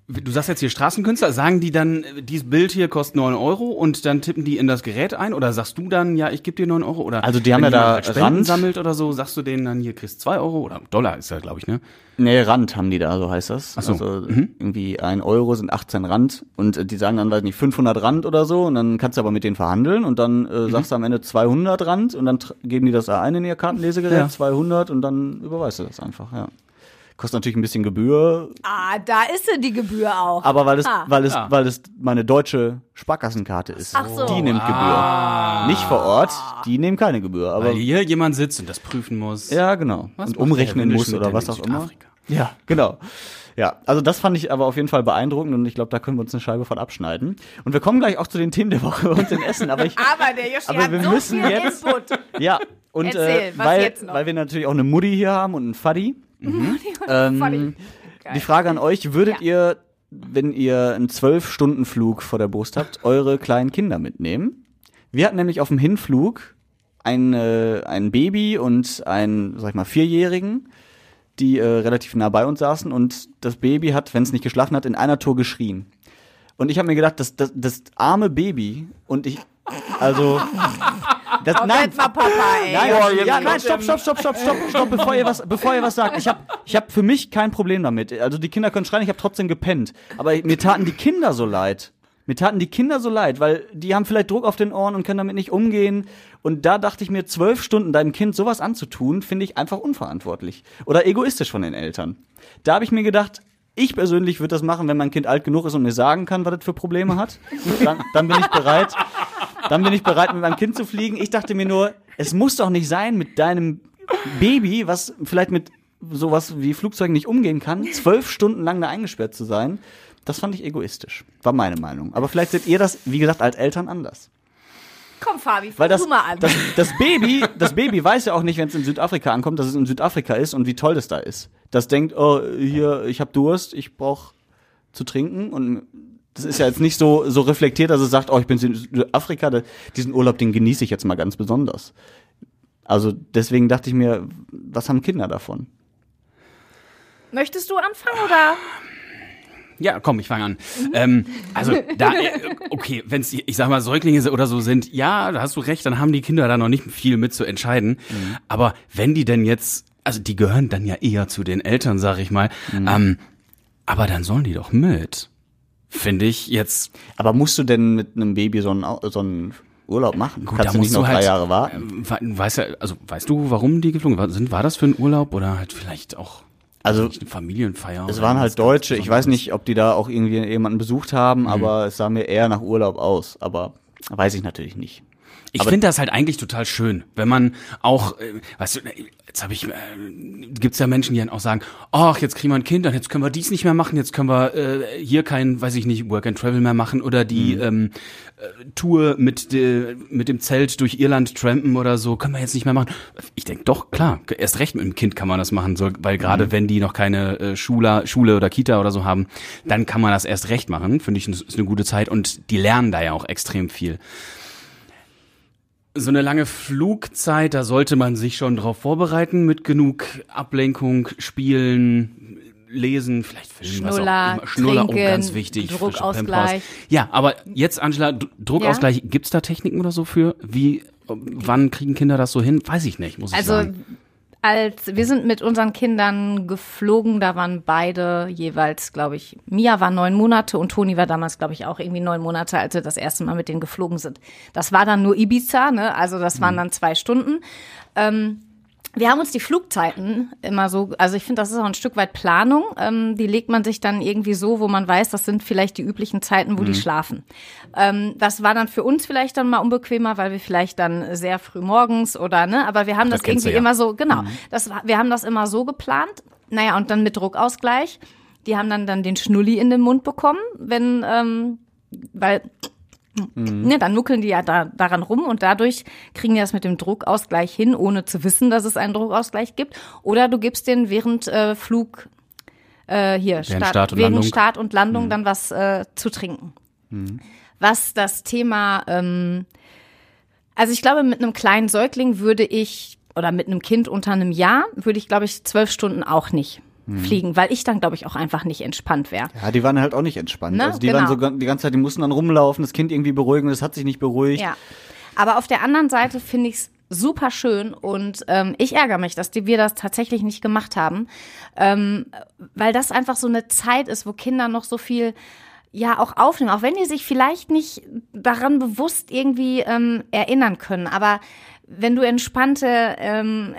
du sagst jetzt hier Straßenkünstler, sagen die dann, äh, dieses Bild hier kostet 9 Euro und dann tippen die in das Gerät ein? Oder sagst du dann, ja, ich gebe dir 9 Euro? Oder Also die haben ja da halt Spenden Rand- sammelt oder so, sagst du denen dann, hier kriegst 2 Euro oder Dollar ist ja, glaube ich, ne? Nee, Rand haben die da, so heißt das. Ach so. Also irgendwie ein Euro sind 18 Rand und äh, die sagen dann, weiß nicht, 500 Rand oder so und dann kannst du aber mit denen verhandeln und dann äh, sagst du am Ende 200 Rand und dann geben die das da ein in ihr Kartenlesegerät, Ja. 200 und dann überweist du das einfach, ja. Kostet natürlich ein bisschen Gebühr, Ah, da ist sie die Gebühr auch. aber weil es, Ah. weil es, Ah. weil es meine deutsche Sparkassenkarte ist. Ach so. Die nimmt Gebühr. Nicht vor Ort, die nehmen keine Gebühr, aber Weil hier jemand sitzt und das prüfen muss. Ja, genau. Was und umrechnen muss oder was auch immer. Ja, genau. Ja, also das fand ich aber auf jeden Fall beeindruckend und ich glaube, da können wir uns eine Scheibe von abschneiden. Und wir kommen gleich auch zu den Themen der Woche und den Essen, aber ich *laughs* Aber der Yoshi Aber hat wir so müssen viel jetzt- Input. ja, und Erzähl, äh, was weil jetzt noch? weil wir natürlich auch eine Mutti hier haben und einen Faddy. *laughs* Ähm, Funny. die Frage an euch, würdet Ja. ihr wenn ihr einen zwölf Stunden Flug vor der Brust habt, eure kleinen Kinder mitnehmen? Wir hatten nämlich auf dem Hinflug ein, äh, ein Baby und einen, sag ich mal, Vierjährigen, die äh, relativ nah bei uns saßen und das Baby hat, wenn es nicht geschlafen hat, in einer Tour geschrien. Und ich habe mir gedacht, das, das, das arme Baby und ich, also *laughs* Das, nein, Moment mal, Papa, ey. Nein, Boah, ja, nein, stopp, stopp, stopp, stopp, stopp, stopp, bevor ihr was, bevor ihr was sagt. Ich habe ich hab für mich kein Problem damit. Also die Kinder können schreien, ich habe trotzdem gepennt. Aber mir taten die Kinder so leid. Mir taten die Kinder so leid, weil die haben vielleicht Druck auf den Ohren und können damit nicht umgehen. Und da dachte ich mir, zwölf Stunden deinem Kind sowas anzutun, finde ich einfach unverantwortlich. Oder egoistisch von den Eltern. Da habe ich mir gedacht, ich persönlich würde das machen, wenn mein Kind alt genug ist und mir sagen kann, was es für Probleme hat. Dann, dann bin ich bereit. Dann bin ich bereit, mit meinem Kind zu fliegen. Ich dachte mir nur, es muss doch nicht sein, mit deinem Baby, was vielleicht mit sowas wie Flugzeugen nicht umgehen kann, zwölf Stunden lang da eingesperrt zu sein. Das fand ich egoistisch. War meine Meinung. Aber vielleicht seht ihr das, wie gesagt, als Eltern anders. Komm, Fabi, fang Weil das, du mal an. das, das Baby, das Baby weiß ja auch nicht, wenn es in Südafrika ankommt, dass es in Südafrika ist und wie toll das da ist. Das denkt, oh, hier, ich habe Durst, ich brauch zu trinken und das ist ja jetzt nicht so so reflektiert, dass es sagt, oh, ich bin in Südafrika, da- diesen Urlaub, den genieße ich jetzt mal ganz besonders. Also deswegen dachte ich mir, was haben Kinder davon? Möchtest du anfangen oder? Ja, komm, ich fange an. Ähm, also da, äh, okay, wenn es, ich sag mal, Säuglinge oder so sind, ja, da hast du recht, dann haben die Kinder da noch nicht viel mit zu entscheiden. Aber wenn die denn jetzt, also die gehören dann ja eher zu den Eltern, sag ich mal, ähm, aber dann sollen die doch mit. Finde ich jetzt Aber musst du denn mit einem Baby so einen, so einen Urlaub machen? Gut, Kannst da du nicht musst noch du drei halt, Jahre warten? ähm, we- Weiß ja, also weißt du, warum die geflogen sind? War das für einen Urlaub oder halt vielleicht auch Also, eine Familienfeier? Es waren halt Deutsche. Ich weiß nicht, ob die da auch irgendwie jemanden besucht haben, aber es sah mir eher nach Urlaub aus. Aber weiß ich natürlich nicht. Ich finde das halt eigentlich total schön, wenn man auch, äh, weißt du, jetzt habe ich, äh, gibt's ja Menschen, die dann auch sagen, ach, jetzt kriegen wir ein Kind, dann jetzt können wir dies nicht mehr machen, jetzt können wir äh, hier kein, weiß ich nicht, Work and Travel mehr machen oder die ähm, äh, Tour mit, de, mit dem Zelt durch Irland trampen oder so, können wir jetzt nicht mehr machen. Ich denk doch, klar, erst recht mit dem Kind kann man das machen, so, weil gerade wenn die noch keine äh, Schule, Schule oder Kita oder so haben, dann kann man das erst recht machen, finde ich, ist eine gute Zeit und die lernen da ja auch extrem viel so eine lange Flugzeit, da sollte man sich schon drauf vorbereiten mit genug Ablenkung, Spielen, Lesen, vielleicht Filmen, was Schnuller, auch immer. Schnuller, trinken, oh, ganz wichtig. Druckausgleich. Ja, aber jetzt, Angela, Druckausgleich, gibt's da Techniken oder so für? Wie, wann kriegen Kinder das so hin? Weiß ich nicht, muss ich Also sagen. Als wir sind mit unseren Kindern geflogen, da waren beide jeweils, glaube ich, Mia war neun Monate und Toni war damals, glaube ich, auch irgendwie neun Monate, als wir das erste Mal mit denen geflogen sind. Das war dann nur Ibiza, ne? Also das waren dann zwei Stunden. Ähm, wir haben uns die Flugzeiten immer so, also ich finde, das ist auch ein Stück weit Planung. Ähm, die legt man sich dann irgendwie so, wo man weiß, das sind vielleicht die üblichen Zeiten, wo die schlafen. Ähm, das war dann für uns vielleicht dann mal unbequemer, weil wir vielleicht dann sehr früh morgens oder ne, aber wir haben das, Das irgendwie ja. immer so, genau. Das, war- wir haben das immer so geplant. Naja, und dann mit Druckausgleich. Die haben dann dann den Schnulli in den Mund bekommen, wenn, ähm, weil Ne, dann nuckeln die ja da, daran rum und dadurch kriegen die das mit dem Druckausgleich hin, ohne zu wissen, dass es einen Druckausgleich gibt. Oder du gibst den während äh, Flug äh, hier Start, Start und während Landung. Start und Landung dann was äh, zu trinken. Was das Thema, ähm, also ich glaube, mit einem kleinen Säugling würde ich oder mit einem Kind unter einem Jahr würde ich, glaube ich, zwölf Stunden auch nicht fliegen, weil ich dann, glaube ich, auch einfach nicht entspannt wäre. Ja, die waren halt auch nicht entspannt. Ne? Also die Genau. waren so die ganze Zeit, die mussten dann rumlaufen, das Kind irgendwie beruhigen, das hat sich nicht beruhigt. Ja. Aber auf der anderen Seite finde ich es super schön und ähm, ich ärgere mich, dass die, wir das tatsächlich nicht gemacht haben, ähm, weil das einfach so eine Zeit ist, wo Kinder noch so viel ja auch aufnehmen, auch wenn die sich vielleicht nicht daran bewusst irgendwie ähm, erinnern können. Aber wenn du entspannte ähm,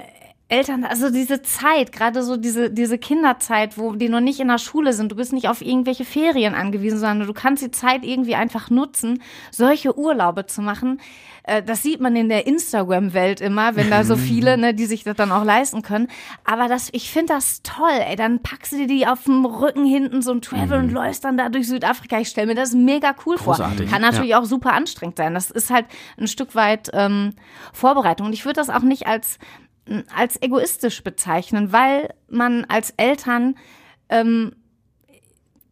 Eltern, also diese Zeit, gerade so diese, diese Kinderzeit, wo die noch nicht in der Schule sind, du bist nicht auf irgendwelche Ferien angewiesen, sondern du kannst die Zeit irgendwie einfach nutzen, solche Urlaube zu machen. Äh, Das sieht man in der Instagram-Welt immer, wenn da so *laughs* viele, ne, die sich das dann auch leisten können. Aber das, ich finde das toll, ey. Dann packst du dir die auf dem Rücken hinten so ein Travel und läufst dann da durch Südafrika. Ich stelle mir das mega cool Großartig, vor. Kann natürlich auch super anstrengend sein. Das ist halt ein Stück weit ähm, Vorbereitung. Und ich würde das auch nicht als als egoistisch bezeichnen, weil man als Eltern ähm,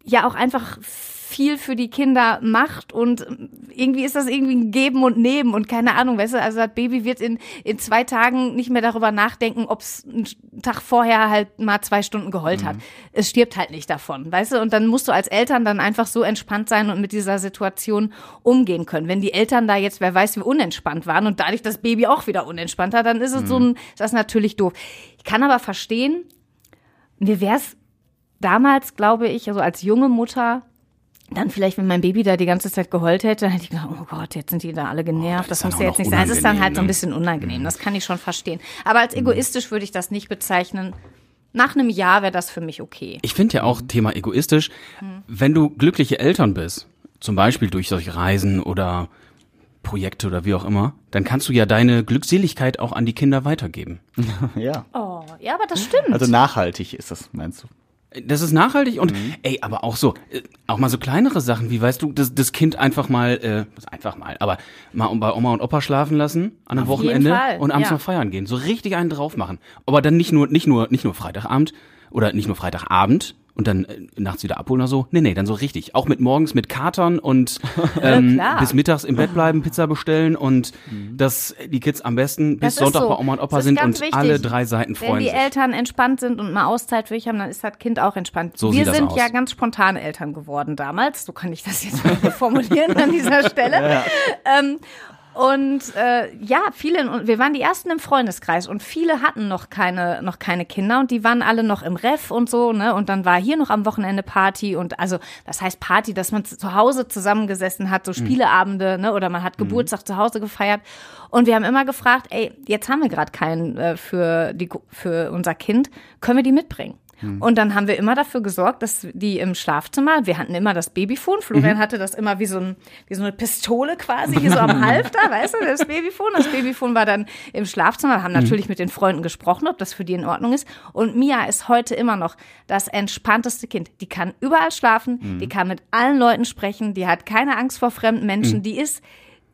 ja auch einfach viel für die Kinder macht und irgendwie ist das irgendwie ein Geben und Nehmen und keine Ahnung, weißt du, also das Baby wird in, in zwei Tagen nicht mehr darüber nachdenken, ob es einen Tag vorher halt mal zwei Stunden geheult hat. Es stirbt halt nicht davon, weißt du, und dann musst du als Eltern dann einfach so entspannt sein und mit dieser Situation umgehen können. Wenn die Eltern da jetzt, wer weiß, wie unentspannt waren und dadurch das Baby auch wieder unentspannter, dann ist es so ein, das ist natürlich doof. Ich kann aber verstehen, mir wäre es damals, glaube ich, also als junge Mutter, dann vielleicht, wenn mein Baby da die ganze Zeit geheult hätte, dann hätte ich gedacht, oh Gott, jetzt sind die da alle genervt. das das ist muss ja jetzt nicht sein. Es ist dann halt so ein unangenehm, ne? bisschen unangenehm. Das kann ich schon verstehen. Aber als egoistisch würde ich das nicht bezeichnen. Nach einem Jahr wäre das für mich okay. Ich finde ja auch Thema egoistisch, wenn du glückliche Eltern bist, zum Beispiel durch solche Reisen oder Projekte oder wie auch immer, dann kannst du ja deine Glückseligkeit auch an die Kinder weitergeben. *laughs* Ja. Oh, ja, aber das stimmt. Also nachhaltig ist das, meinst du? Das ist nachhaltig und ey, aber auch so, äh, auch mal so kleinere Sachen, wie weißt du, das, das Kind einfach mal, äh, einfach mal, aber mal bei Oma und Opa schlafen lassen an einem Auf Wochenende und abends ja. noch feiern gehen, so richtig einen drauf machen. Aber dann nicht nur, nicht nur, nicht nur Freitagabend oder nicht nur Freitagabend und dann äh, nachts wieder abholen oder so. Nee, nee, dann so richtig. Auch mit morgens mit Katern und *laughs* ähm, klar. bis mittags im Bett bleiben, Pizza bestellen und Mhm. dass die Kids am besten bis Sonntag so. bei Oma und Opa sind und wichtig. alle drei Seiten Wenn freuen die sich. Eltern entspannt sind und mal Auszeit für sich haben, dann ist das Kind auch entspannt. So Wir sind aus. ja ganz spontane Eltern geworden damals. So kann ich das jetzt mal *laughs* formulieren an dieser Stelle. Ähm, und äh, ja, viele, und wir waren die ersten im Freundeskreis und viele hatten noch keine, noch keine Kinder und die waren alle noch im Ref und so, ne? Und dann war hier noch am Wochenende Party und also, das heißt Party, dass man zu Hause zusammengesessen hat, so Spieleabende, ne? Oder man hat Geburtstag zu Hause gefeiert. Und wir haben immer gefragt, ey, jetzt haben wir gerade keinen äh, für die für unser Kind, können wir die mitbringen? Und dann haben wir immer dafür gesorgt, dass die im Schlafzimmer, wir hatten immer das Babyphone, Florian hatte das immer wie so, ein, wie so eine Pistole quasi hier so am *laughs* Halfter, weißt du, das Babyphone. Das Babyphone war dann im Schlafzimmer, wir haben natürlich mit den Freunden gesprochen, ob das für die in Ordnung ist. Und Mia ist heute immer noch das entspannteste Kind. Die kann überall schlafen, die kann mit allen Leuten sprechen, die hat keine Angst vor fremden Menschen, die ist,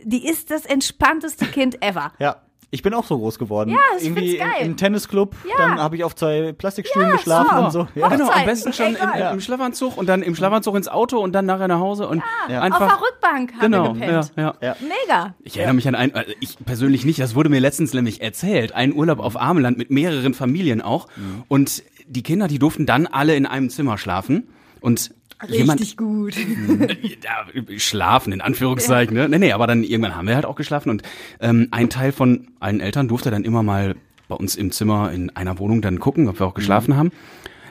die ist das entspannteste Kind ever. Ja. Ich bin auch so groß geworden. Ja, ich Irgendwie find's geil. im, im Tennisclub, Ja. dann habe ich auf zwei Plastikstühlen Ja, geschlafen super. und so. Ja. Genau, am besten schon im, im Schlafanzug und dann im Schlafanzug ins Auto und dann nachher nach Hause und Ja. einfach. Auf der Rückbank haben genau, gepennt. ja. Ja. Mega. Ich erinnere mich an einen, also ich persönlich nicht, das wurde mir letztens nämlich erzählt, einen Urlaub auf Ameland mit mehreren Familien auch. Und die Kinder, die durften dann alle in einem Zimmer schlafen. Und jemand, gut. *laughs* ja, schlafen, in Anführungszeichen, ne? Nee, nee, aber dann irgendwann haben wir halt auch geschlafen und ähm, ein Teil von allen Eltern durfte dann immer mal bei uns im Zimmer in einer Wohnung dann gucken, ob wir auch geschlafen haben.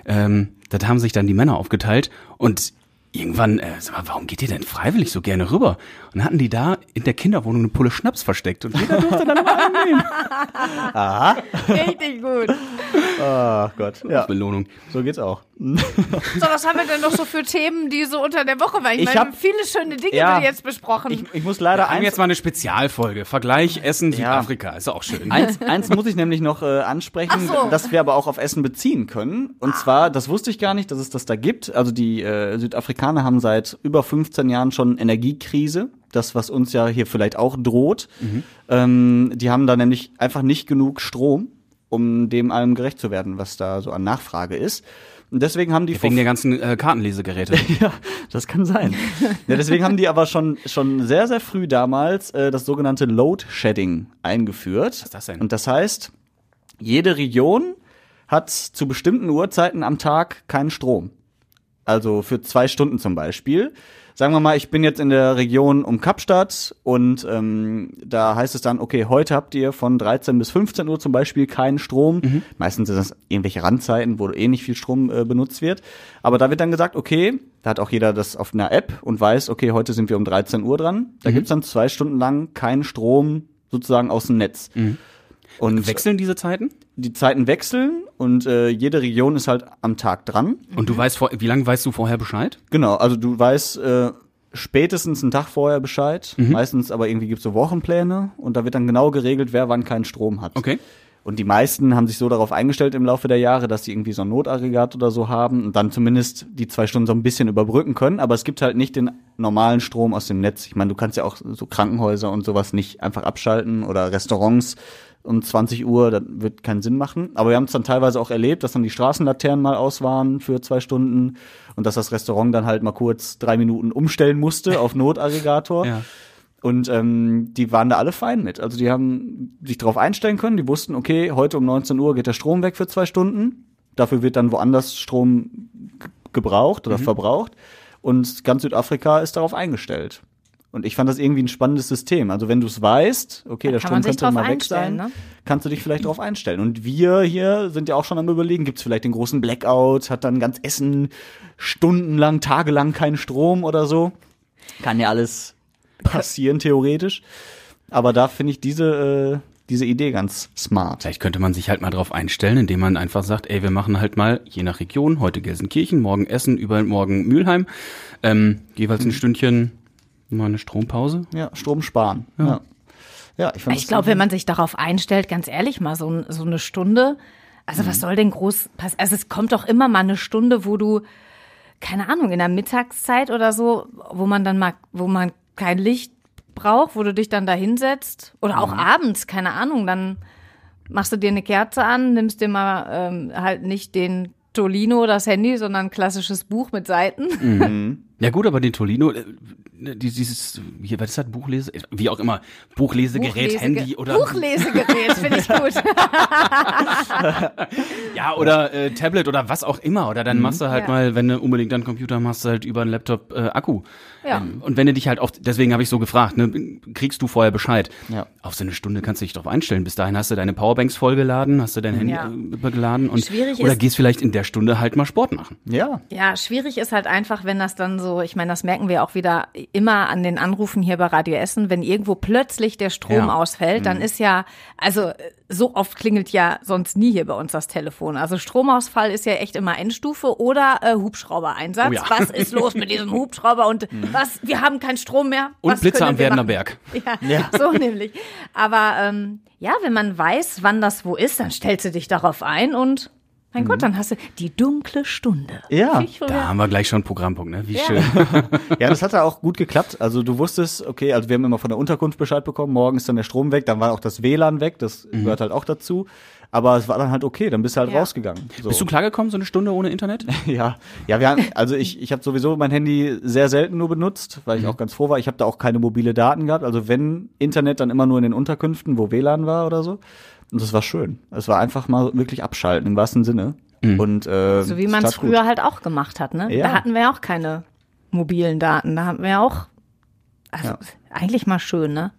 Ähm, das haben sich dann die Männer aufgeteilt und irgendwann, äh, sag mal, warum geht ihr denn freiwillig so gerne rüber? Und dann hatten die da in der Kinderwohnung eine Pulle Schnaps versteckt und jeder durfte dann mal einen nehmen. *laughs* Richtig gut. Ach Gott. Ja, Belohnung. so geht's auch. So, was haben wir denn noch so für Themen, die so unter der Woche waren? Ich, Ich meine, hab- viele schöne Dinge Ja. die jetzt besprochen. Ich, ich muss leider Wir haben jetzt mal eine Spezialfolge. Vergleich Essen Ja. Südafrika. Ist auch schön. Eins, eins muss ich nämlich noch äh, ansprechen, Ach so. das wir aber auch auf Essen beziehen können. Und zwar, das wusste ich gar nicht, dass es das da gibt. Also die äh, Südafrikaner haben seit über 15 Jahren schon Energiekrise. Das, was uns ja hier vielleicht auch droht. Ähm, die haben da nämlich einfach nicht genug Strom, um dem allem gerecht zu werden, was da so an Nachfrage ist. Und deswegen haben die Wegen der ganzen äh, Kartenlesegeräte. *laughs* ja, das kann sein. ja, deswegen haben die aber schon, schon sehr, sehr früh damals äh, das sogenannte Load Shedding eingeführt. Was ist das denn? Und das heißt, jede Region hat zu bestimmten Uhrzeiten am Tag keinen Strom. Also für zwei Stunden zum Beispiel. Sagen wir mal, ich bin jetzt in der Region um Kapstadt und ähm, da heißt es dann, okay, heute habt ihr von 13 bis 15 Uhr zum Beispiel keinen Strom. Meistens sind das irgendwelche Randzeiten, wo eh nicht viel Strom äh, benutzt wird. Aber da wird dann gesagt, okay, da hat auch jeder das auf einer App und weiß, okay, heute sind wir um 13 Uhr dran. Da gibt's dann zwei Stunden lang keinen Strom sozusagen aus dem Netz. Und Wechseln diese Zeiten? die Zeiten wechseln und äh, jede Region ist halt am Tag dran. Und du weißt vor, wie lange weißt du vorher Bescheid? Genau, also du weißt äh, spätestens einen Tag vorher Bescheid. Meistens aber irgendwie gibt's so Wochenpläne und da wird dann genau geregelt, wer wann keinen Strom hat. Okay. Und die meisten haben sich so darauf eingestellt im Laufe der Jahre, dass sie irgendwie so ein Notaggregat oder so haben und dann zumindest die zwei Stunden so ein bisschen überbrücken können. Aber es gibt halt nicht den normalen Strom aus dem Netz. Ich meine, du kannst ja auch so Krankenhäuser und sowas nicht einfach abschalten oder Restaurants um 20 Uhr, das wird keinen Sinn machen. Aber wir haben es dann teilweise auch erlebt, dass dann die Straßenlaternen mal aus waren für zwei Stunden und dass das Restaurant dann halt mal kurz drei Minuten umstellen musste auf Notaggregator. *laughs* Ja. Und ähm, die waren da alle fein mit. Also die haben sich darauf einstellen können. Die wussten, okay, heute um 19 Uhr geht der Strom weg für zwei Stunden. Dafür wird dann woanders Strom gebraucht Mhm. oder verbraucht. Und ganz Südafrika ist darauf eingestellt. Und ich fand das irgendwie ein spannendes System. Also wenn du es weißt, okay, Da der Strom könnte drauf mal weg sein, ne? kannst du dich vielleicht darauf einstellen. Und wir hier sind ja auch schon am überlegen, gibt es vielleicht den großen Blackout, hat dann ganz Essen stundenlang, tagelang keinen Strom oder so. Kann ja alles passieren, theoretisch. Aber da finde ich diese, äh, diese Idee ganz smart. Vielleicht könnte man sich halt mal drauf einstellen, indem man einfach sagt, ey, wir machen halt mal, je nach Region, heute Gelsenkirchen, morgen Essen, übermorgen Mülheim, ähm, jeweils ein Stündchen mal eine Strompause. Ja, Strom sparen. Ja, ja. ich, fand Ich das glaube, wenn man sich darauf einstellt, ganz ehrlich, mal so, so eine Stunde, also Mhm. was soll denn groß passieren? Also es kommt doch immer mal eine Stunde, wo du, keine Ahnung, in der Mittagszeit oder so, wo man dann mal, wo man kein Licht braucht, wo du dich dann da hinsetzt. Oder Mhm. auch abends, keine Ahnung, dann machst du dir eine Kerze an, nimmst dir mal ähm, halt nicht den Tolino, das Handy, sondern ein klassisches Buch mit Seiten. Mhm. *laughs* *laughs* Ja gut, aber den Tolino, äh, dieses, hier, was ist das, Buchlese, wie auch immer, Buchlesegerät, Buchlesege- Handy oder Buchlesegerät, finde ich gut. *laughs* ja oder äh, Tablet oder was auch immer oder dann machst du halt Ja. mal, wenn du unbedingt dann Computer machst, halt über einen Laptop äh, Akku. Ja. Ähm, und wenn du dich halt auf, deswegen habe ich so gefragt, ne, kriegst du vorher Bescheid. Ja. Auf so eine Stunde kannst du dich drauf einstellen. Bis dahin hast du deine Powerbanks vollgeladen, hast du dein Handy Ja. äh, übergeladen und Schwierig oder ist- gehst vielleicht in der Stunde halt mal Sport machen. Ja, Ja, schwierig ist halt einfach, wenn das dann so, ich meine, das merken wir auch wieder immer an den Anrufen hier bei Radio Essen, wenn irgendwo plötzlich der Strom Ja. ausfällt, dann ist ja, also so oft klingelt ja sonst nie hier bei uns das Telefon. Also Stromausfall ist ja echt immer Endstufe oder äh, Hubschrauber-Einsatz. Oh ja. Was ist los mit diesem *laughs* Hubschrauber und was, wir haben keinen Strom mehr. Und was Blitze am Werdener? Berg. *laughs* Ja, so nämlich. Aber ähm, ja, wenn man weiß, wann das wo ist, dann stellst du dich darauf ein und mein Gott, dann hast du die dunkle Stunde. Ja, Da haben wir gleich schon einen Programmpunkt, ne? Wie Ja. schön. *laughs* Ja, das hat ja auch gut geklappt. Also du wusstest, okay, also wir haben immer von der Unterkunft Bescheid bekommen, morgen ist dann der Strom weg, dann war auch das WLAN weg, das gehört halt auch dazu. Aber es war dann halt okay, dann bist du halt Ja. rausgegangen. So. Bist du klargekommen, so eine Stunde ohne Internet? *laughs* Ja, ja, wir haben, also ich, ich habe sowieso mein Handy sehr selten nur benutzt, weil ich auch ganz froh war. Ich habe da auch keine mobile Daten gehabt. Also wenn Internet, dann immer nur in den Unterkünften, wo WLAN war oder so. Und das war schön. Es war einfach mal wirklich abschalten im wahrsten Sinne. Und äh, So wie man es tat gut. früher halt auch gemacht hat, ne? Ja. Da hatten wir ja auch keine mobilen Daten. Da hatten wir ja auch. Also Ja. Eigentlich mal schön, ne?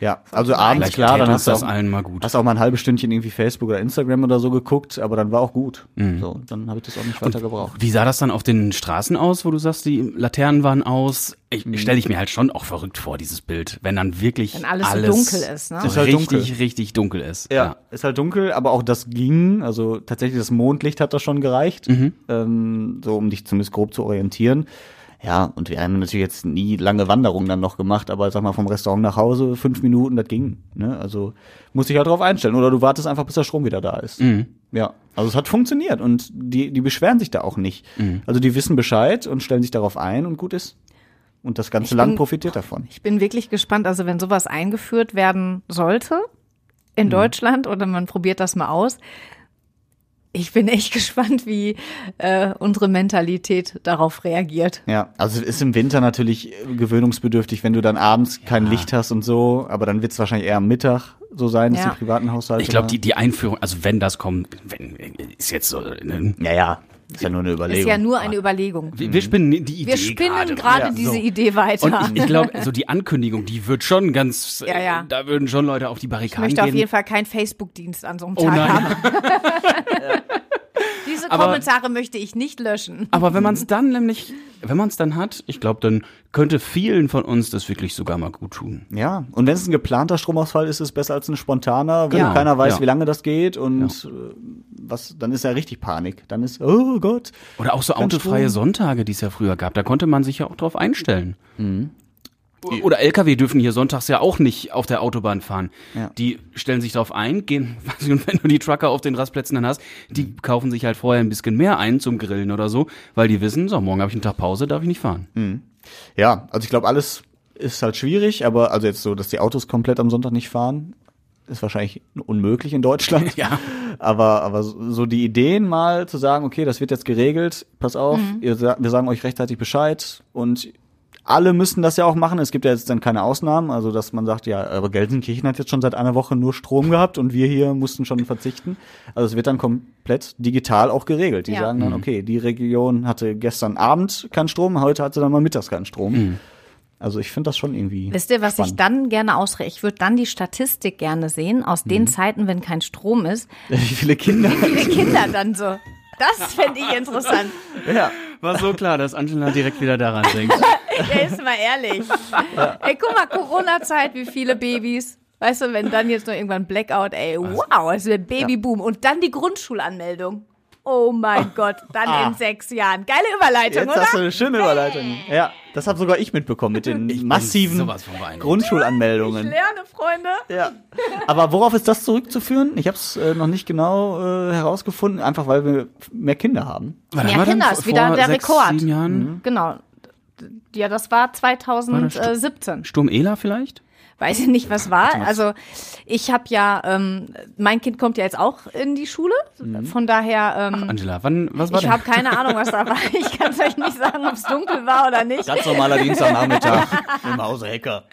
Ja, also abends Vielleicht klar, dann hast du das auch, allen mal gut. hast auch mal ein halbes Stündchen irgendwie Facebook oder Instagram oder so geguckt, aber dann war auch gut. So, dann habe ich das auch nicht weiter gebraucht. Wie sah das dann auf den Straßen aus, wo du sagst, die Laternen waren aus? Ich Mhm. stelle ich mir halt schon auch verrückt vor, dieses Bild, wenn dann wirklich Wenn alles so dunkel ist, ne? So Ist halt richtig, dunkel. richtig dunkel ist. Ja, ist halt dunkel, aber auch das ging. Also tatsächlich das Mondlicht hat da schon gereicht, ähm, so um dich zumindest grob zu orientieren. Ja, und wir haben natürlich jetzt nie lange Wanderungen dann noch gemacht, aber sag mal vom Restaurant nach Hause fünf Minuten, das ging. Ne? Also musst dich halt drauf einstellen oder du wartest einfach, bis der Strom wieder da ist. Ja, also es hat funktioniert und die, die beschweren sich da auch nicht. Also die wissen Bescheid und stellen sich darauf ein und gut ist. Und das ganze Ich Land bin- profitiert davon. Ich bin wirklich gespannt, also wenn sowas eingeführt werden sollte in Mhm. Deutschland oder man probiert das mal aus. Ich bin echt *laughs* gespannt, wie äh, unsere Mentalität darauf reagiert. Ja, also es ist im Winter natürlich gewöhnungsbedürftig, wenn du dann abends kein Licht hast und so, aber dann wird es wahrscheinlich eher am Mittag so sein, dass Ja. die privaten Haushalte. Ich glaube, die, die Einführung, also wenn das kommt, wenn, ist jetzt so, ne, Ja, ja, ist ja nur eine Überlegung. Ist ja nur eine Überlegung. wir, wir spinnen die Idee Wir spinnen gerade Ja, diese so. Idee weiter. Und ich, ich glaube, also *laughs* die Ankündigung, die wird schon ganz, Ja, ja. Äh, da würden schon Leute auf die Ich Barrikaden möchte auf gehen. jeden Fall keinen Facebook-Dienst an so einem oh Tag nein. haben. *laughs* *laughs* Diese Aber- Kommentare möchte ich nicht löschen. Aber wenn man es dann nämlich, wenn man es dann hat, ich glaube, dann könnte vielen von uns das wirklich sogar mal gut tun. Ja, und wenn es ein geplanter Stromausfall ist, ist es besser als ein spontaner, wo Genau, keiner weiß, ja. wie lange das geht und äh, was, dann ist ja richtig Panik. Dann ist, oh Gott. Oder auch so autofreie Strom. Sonntage, die es ja früher gab. Da konnte man sich ja auch drauf einstellen. Oder LKW dürfen hier sonntags ja auch nicht auf der Autobahn fahren. Ja. Die stellen sich darauf ein, gehen, *laughs* und wenn du die Trucker auf den Rastplätzen dann hast, die kaufen sich halt vorher ein bisschen mehr ein zum Grillen oder so, weil die wissen, so, morgen habe ich einen Tag Pause, darf ich nicht fahren. Ja, also ich glaube, alles ist halt schwierig, aber also jetzt so, dass die Autos komplett am Sonntag nicht fahren, ist wahrscheinlich unmöglich in Deutschland. *laughs* Ja. Aber, aber so die Ideen mal zu sagen, okay, das wird jetzt geregelt, pass auf, ihr, sa- wir sagen euch rechtzeitig Bescheid und alle müssen das ja auch machen. Es gibt ja jetzt dann keine Ausnahmen, also dass man sagt, ja, aber Gelsenkirchen hat jetzt schon seit einer Woche nur Strom gehabt und wir hier mussten schon verzichten. Also es wird dann komplett digital auch geregelt. Die Ja. sagen dann, okay, die Region hatte gestern Abend keinen Strom, heute hatte dann mal mittags keinen Strom. Also ich finde das schon irgendwie. Wisst ihr, was ich spannend. dann gerne ausrechne? Ich würde dann die Statistik gerne sehen, aus den Zeiten, wenn kein Strom ist. *laughs* Wie viele Kinder? Wie viele Kinder dann so. Das fände ich interessant. ja. War so klar, dass Angela direkt wieder daran denkt. *laughs* *laughs* Ja, ist mal ehrlich. Ey, guck mal, Corona-Zeit, wie viele Babys. Weißt du, wenn dann jetzt noch irgendwann Blackout, ey, wow, es wird Babyboom. Und dann die Grundschulanmeldung. Oh mein Gott, dann in sechs Jahren. Geile Überleitung, Jetzt oder? hast du eine schöne Überleitung. Ja, das habe sogar ich mitbekommen mit den *laughs* bin massiven. Grundschulanmeldungen. Lerne, Freunde. Ja. Aber worauf ist das zurückzuführen? Ich habe es äh, noch nicht genau äh, herausgefunden, einfach weil wir mehr Kinder haben. Mehr Kinder ist wieder der sechs, Rekord. Sieben Jahren? Genau. Ja, das war 2017. Sturm Ela vielleicht? Weiß ich nicht, was war. Also ich habe ja, ähm, mein Kind kommt ja jetzt auch in die Schule. Von daher, ähm, Angela, wann, was war ich habe keine Ahnung, was da war. Ich kann euch nicht sagen, ob es dunkel war oder nicht. Ganz normaler Dienstagnachmittag *laughs* im Hause Hacker.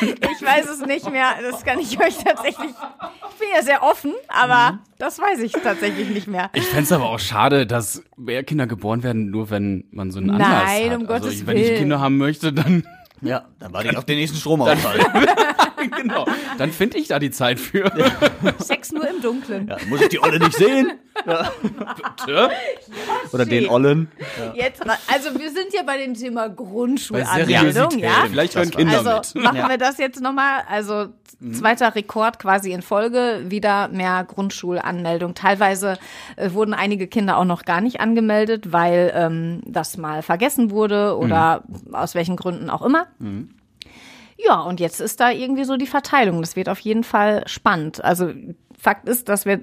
Ich weiß es nicht mehr. Das kann ich euch tatsächlich. Ich bin ja sehr offen, aber das weiß ich tatsächlich nicht mehr. Ich fänd's aber auch schade, dass mehr Kinder geboren werden, nur wenn man so einen Nein, Anlass hat. um Gottes also, wenn ich Willen. Kinder haben möchte, dann Ja, dann warte ich auf den nächsten Stromausfall. *laughs* *laughs* *laughs* genau, dann finde ich da die Zeit für. *laughs* Sex nur im Dunkeln. Ja, muss ich die Olle nicht sehen? Bitte? Oder den Ollen? Jetzt, also wir sind ja bei dem Thema Grundschulanmeldung, ja. Vielleicht hören Kinder Also mit. machen Ja. wir das jetzt nochmal. Also zweiter Rekord quasi in Folge, wieder mehr Grundschulanmeldung. Teilweise äh, wurden einige Kinder auch noch gar nicht angemeldet, weil ähm, das mal vergessen wurde oder aus welchen Gründen auch immer. Ja, und jetzt ist da irgendwie so die Verteilung. Das wird auf jeden Fall spannend. Also Fakt ist, dass wir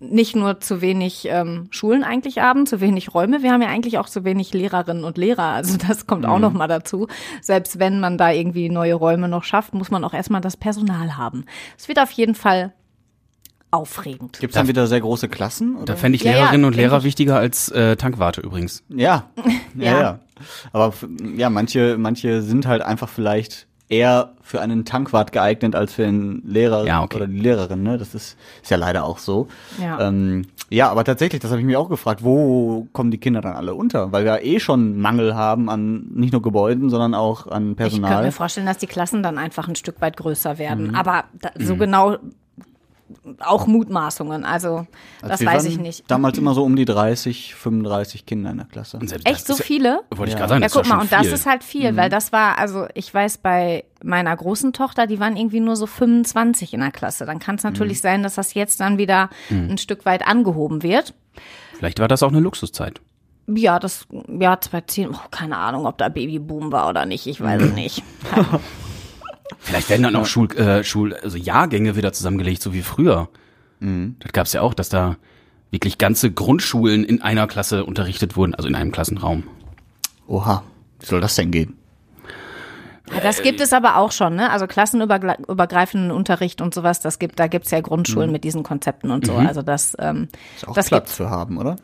nicht nur zu wenig ähm, Schulen eigentlich haben, zu wenig Räume, wir haben ja eigentlich auch zu wenig Lehrerinnen und Lehrer. Also das kommt auch noch mal dazu. Selbst wenn man da irgendwie neue Räume noch schafft, muss man auch erstmal das Personal haben. Es wird auf jeden Fall aufregend. Gibt's dann wieder sehr große Klassen? Da Oder? fände ich Ja, ja, Lehrerinnen und denk Lehrer ich. wichtiger als äh, Tankwarte übrigens. Ja. *laughs* ja, Ja. ja. Aber ja, manche, manche sind halt einfach vielleicht eher für einen Tankwart geeignet als für einen Lehrer Ja, okay. oder die Lehrerin. Ne? Das ist, ist ja leider auch so. Ja. Ähm, ja, aber tatsächlich, das habe ich mir auch gefragt, wo kommen die Kinder dann alle unter? Weil wir eh schon Mangel haben an nicht nur Gebäuden, sondern auch an Ich könnte Personal. mir vorstellen, dass die Klassen dann einfach ein Stück weit größer werden. Mhm. Aber da, so genau auch Mutmaßungen. Also, Also das weiß ich nicht. Damals immer so um die 30, 35 Kinder in der Klasse. Echt das so ja- viele? Wollte ich Ja. gerade sagen, Ja, das guck mal, und das viel. ist halt viel, weil das war, also ich weiß, bei meiner großen Tochter, die waren irgendwie nur so 25 in der Klasse. Dann kann es natürlich sein, dass das jetzt dann wieder ein Stück weit angehoben wird. Vielleicht war das auch eine Luxuszeit. Ja, das Jahr 2010, oh, keine Ahnung, ob da Babyboom war oder nicht, ich weiß es *laughs* nicht. Vielleicht werden dann auch Schul, äh, Schul, also Jahrgänge wieder zusammengelegt, so wie früher. Mhm. Das gab's ja auch, dass da wirklich ganze Grundschulen in einer Klasse unterrichtet wurden, also in einem Klassenraum. Oha, wie soll das denn gehen? Ja, das gibt es aber auch schon, ne? Also klassenübergreifenden Unterricht und sowas, das gibt, da gibt's ja Grundschulen mit diesen Konzepten und so. Also das, ähm, Ist auch das Platz gibt's. für haben, oder?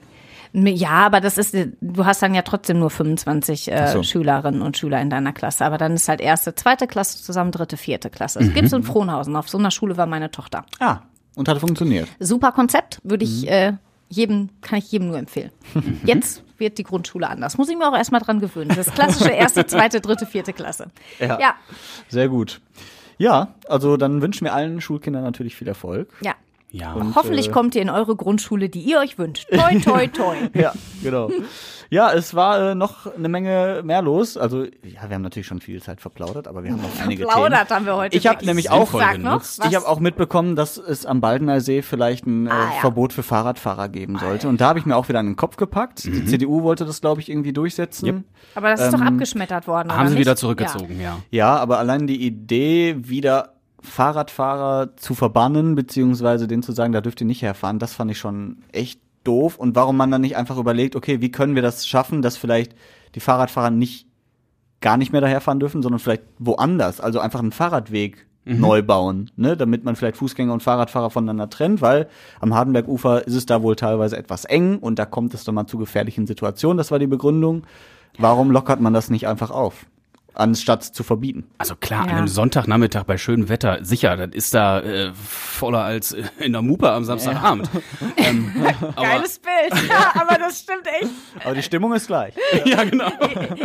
Ja, aber das ist, du hast dann ja trotzdem nur 25 äh, so. Schülerinnen und Schüler in deiner Klasse. Aber dann ist halt erste, zweite Klasse zusammen, dritte, vierte Klasse. Das gibt's in Frohnhausen. Auf so einer Schule war meine Tochter. Ah, und hat funktioniert. Super Konzept, würde ich äh, jedem, kann ich jedem nur empfehlen. *laughs* Jetzt wird die Grundschule anders. Muss ich mir auch erstmal dran gewöhnen. Das klassische erste, *laughs* zweite, dritte, vierte Klasse. Ja. Ja, Sehr gut. Ja, also dann wünschen wir allen Schulkindern natürlich viel Erfolg. ja. Ja. Hoffentlich äh, kommt ihr in eure Grundschule, die ihr euch wünscht. Toi, toi, toi. *laughs* Ja, genau. Ja, es war äh, noch eine Menge mehr los. Also, ja, wir haben natürlich schon viel Zeit verplaudert, aber wir haben noch einige Plaudert Themen. haben wir heute. Ich habe nämlich auch genutzt. Ich habe auch mitbekommen, dass es am Baldener See vielleicht ein äh, Ah, ja. Verbot für Fahrradfahrer geben sollte. Und da habe ich mir auch wieder an den Kopf gepackt. Die CDU wollte das, glaube ich, irgendwie durchsetzen. Yep. Aber das ist Ähm, doch abgeschmettert worden. Haben oder sie nicht? wieder zurückgezogen, ja. Ja, aber allein die Idee, wieder Fahrradfahrer zu verbannen, beziehungsweise denen zu sagen, da dürft ihr nicht herfahren, das fand ich schon echt doof. Und warum man dann nicht einfach überlegt, okay, wie können wir das schaffen, dass vielleicht die Fahrradfahrer nicht gar nicht mehr daherfahren dürfen, sondern vielleicht woanders, also einfach einen Fahrradweg neu bauen, ne, damit man vielleicht Fußgänger und Fahrradfahrer voneinander trennt, weil am Hardenbergufer ist es da wohl teilweise etwas eng und da kommt es dann mal zu gefährlichen Situationen. Das war die Begründung. Warum lockert man das nicht einfach auf? Anstatt zu verbieten. Also klar, Ja. an einem Sonntagnachmittag bei schönem Wetter, sicher, das ist da äh, voller als äh, in der Mupa am Samstagabend. *laughs* ähm, aber, Geiles Bild. Ja, aber das stimmt echt. Aber die Stimmung ist gleich. *laughs* ja, genau.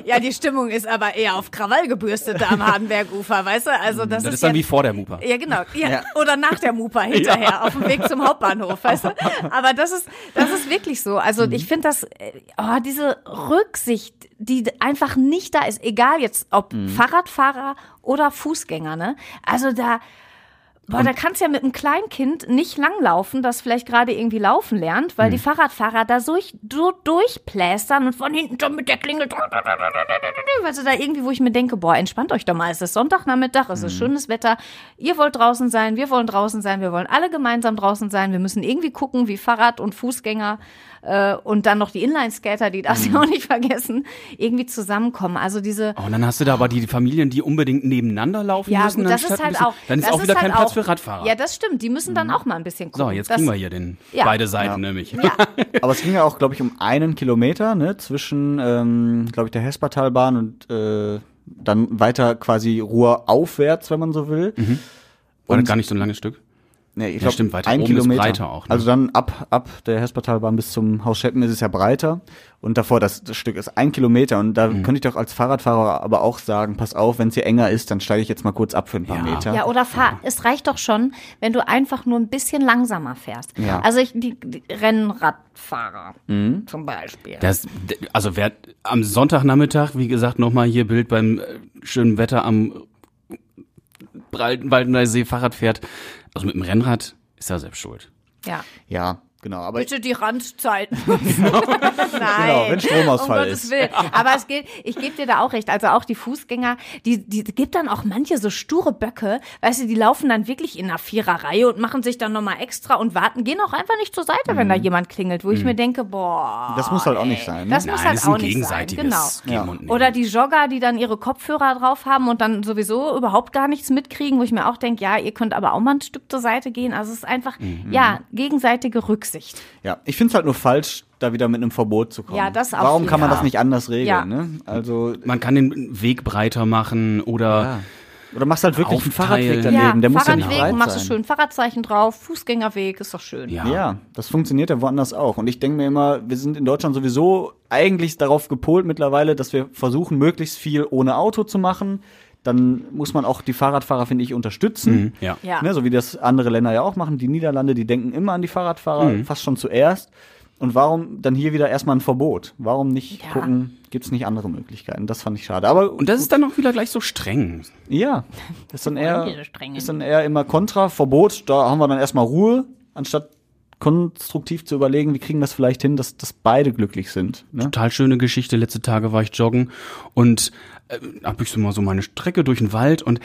Ja, die Stimmung ist aber eher auf Krawall gebürstet da am *laughs* Hardenbergufer, weißt du? Also das, Das ist, ist dann ja, wie vor der Mupa. Ja, genau. Ja, Ja. Oder nach der Mupa hinterher, auf dem Weg zum Hauptbahnhof, weißt du? Aber das ist, das ist wirklich so. Also ich finde das, äh, oh, diese Rücksicht, die einfach nicht da ist, egal jetzt ob Fahrradfahrer oder Fußgänger, ne? Also da, Boah, da kannst du ja mit einem Kleinkind nicht langlaufen, das vielleicht gerade irgendwie laufen lernt, weil die Fahrradfahrer da so, so durchplästern und von hinten schon mit der Klingel. Also da irgendwie, wo ich mir denke, boah, entspannt euch doch mal. Es ist Sonntagnachmittag, es ist schönes Wetter. Ihr wollt draußen sein, wir wollen draußen sein, wir wollen alle gemeinsam draußen sein. Wir müssen irgendwie gucken, wie Fahrrad- und Fußgänger äh, und dann noch die Inlineskater, die darfst du auch nicht vergessen, irgendwie zusammenkommen. Also diese, Oh, und dann hast du da aber die Familien, die unbedingt nebeneinander laufen ja, müssen. gut, das ist halt auch. Dann ist auch wieder halt kein Platz für Radfahrer. Ja, das stimmt. Die müssen dann auch mal ein bisschen gucken. so, jetzt Das- kriegen wir hier den Ja. beide Seiten Ja. nämlich. Ja, *laughs* Aber es ging ja auch, glaube ich, um einen Kilometer, ne, zwischen, ähm, glaube ich, der Hespertalbahn und äh, dann weiter quasi Ruhr aufwärts, wenn man so will. War das Und- gar nicht so ein langes Stück? Nee, ich Ja, glaub, stimmt, weiter ein oben ist Kilometer. breiter auch, ne? Also dann ab, ab der Hespertalbahn bis zum Haus Scheppen ist es ja breiter. Und davor, das, das Stück ist ein Kilometer. Und da Mhm. könnte ich doch als Fahrradfahrer aber auch sagen, pass auf, wenn es hier enger ist, dann steige ich jetzt mal kurz ab für ein paar Ja. Meter. Ja, oder fahr, es reicht doch schon, wenn du einfach nur ein bisschen langsamer fährst. Ja. Also ich, die, die Rennradfahrer Mhm. zum Beispiel. Das, also wer am Sonntagnachmittag, wie gesagt, nochmal hier Bild beim äh, schönen Wetter am Breitenwaldener See Fahrrad fährt, also mit dem Rennrad, ist er selbst schuld. Ja. Ja, genau. Aber Bitte die Randzeiten. *laughs* Genau, *laughs* Nein. wenn Stromausfall um Gottes ist. Willen. Aber es geht, ich gebe dir da auch recht. Also auch die Fußgänger, die, die gibt dann auch manche so sture Böcke, weißt du, die laufen dann wirklich in einer Viererreihe und machen sich dann nochmal extra und warten, gehen auch einfach nicht zur Seite, wenn da jemand klingelt, wo ich mir denke, boah. Mhm. das muss halt auch nicht sein. Ne? Das muss Nein, halt das ist ein auch nicht sein. Genau. Geben Ja. Oder die Jogger, die dann ihre Kopfhörer drauf haben und dann sowieso überhaupt gar nichts mitkriegen, wo ich mir auch denke, ja, ihr könnt aber auch mal ein Stück zur Seite gehen. Also es ist einfach, Mhm. ja, gegenseitige Rücksicht. Ja, ich finde es halt nur falsch, da wieder mit einem Verbot zu kommen. Ja, das auf Warum kann man das nicht anders regeln? Ja. Ne? Also Man kann den Weg breiter machen oder ja. oder machst halt wirklich einen Aufteilen. Fahrradweg daneben. Der muss ja nicht Fahrradweg, breit machst du schön Fahrradzeichen drauf, Fußgängerweg, ist doch schön. ja. Ja, das funktioniert ja woanders auch. Und ich denke mir immer, wir sind in Deutschland sowieso eigentlich darauf gepolt mittlerweile, dass wir versuchen, möglichst viel ohne Auto zu machen. Dann muss man auch die Fahrradfahrer, finde ich, unterstützen. Mhm, ja. Ja. Ne, so wie das andere Länder ja auch machen. Die Niederlande, die denken immer an die Fahrradfahrer, Mhm. fast schon zuerst. Und warum dann hier wieder erstmal ein Verbot? Warum nicht Ja. gucken, gibt es nicht andere Möglichkeiten? Das fand ich schade. Aber Und das ist dann auch wieder gleich so streng. ja, ist dann eher, ist dann eher immer Kontra, Verbot. Da haben wir dann erstmal Ruhe, anstatt konstruktiv zu überlegen, wie kriegen wir das vielleicht hin, dass, dass beide glücklich sind. Ne? Total schöne Geschichte. Letzte Tage war ich joggen und äh, hab ich so mal so meine Strecke durch den Wald und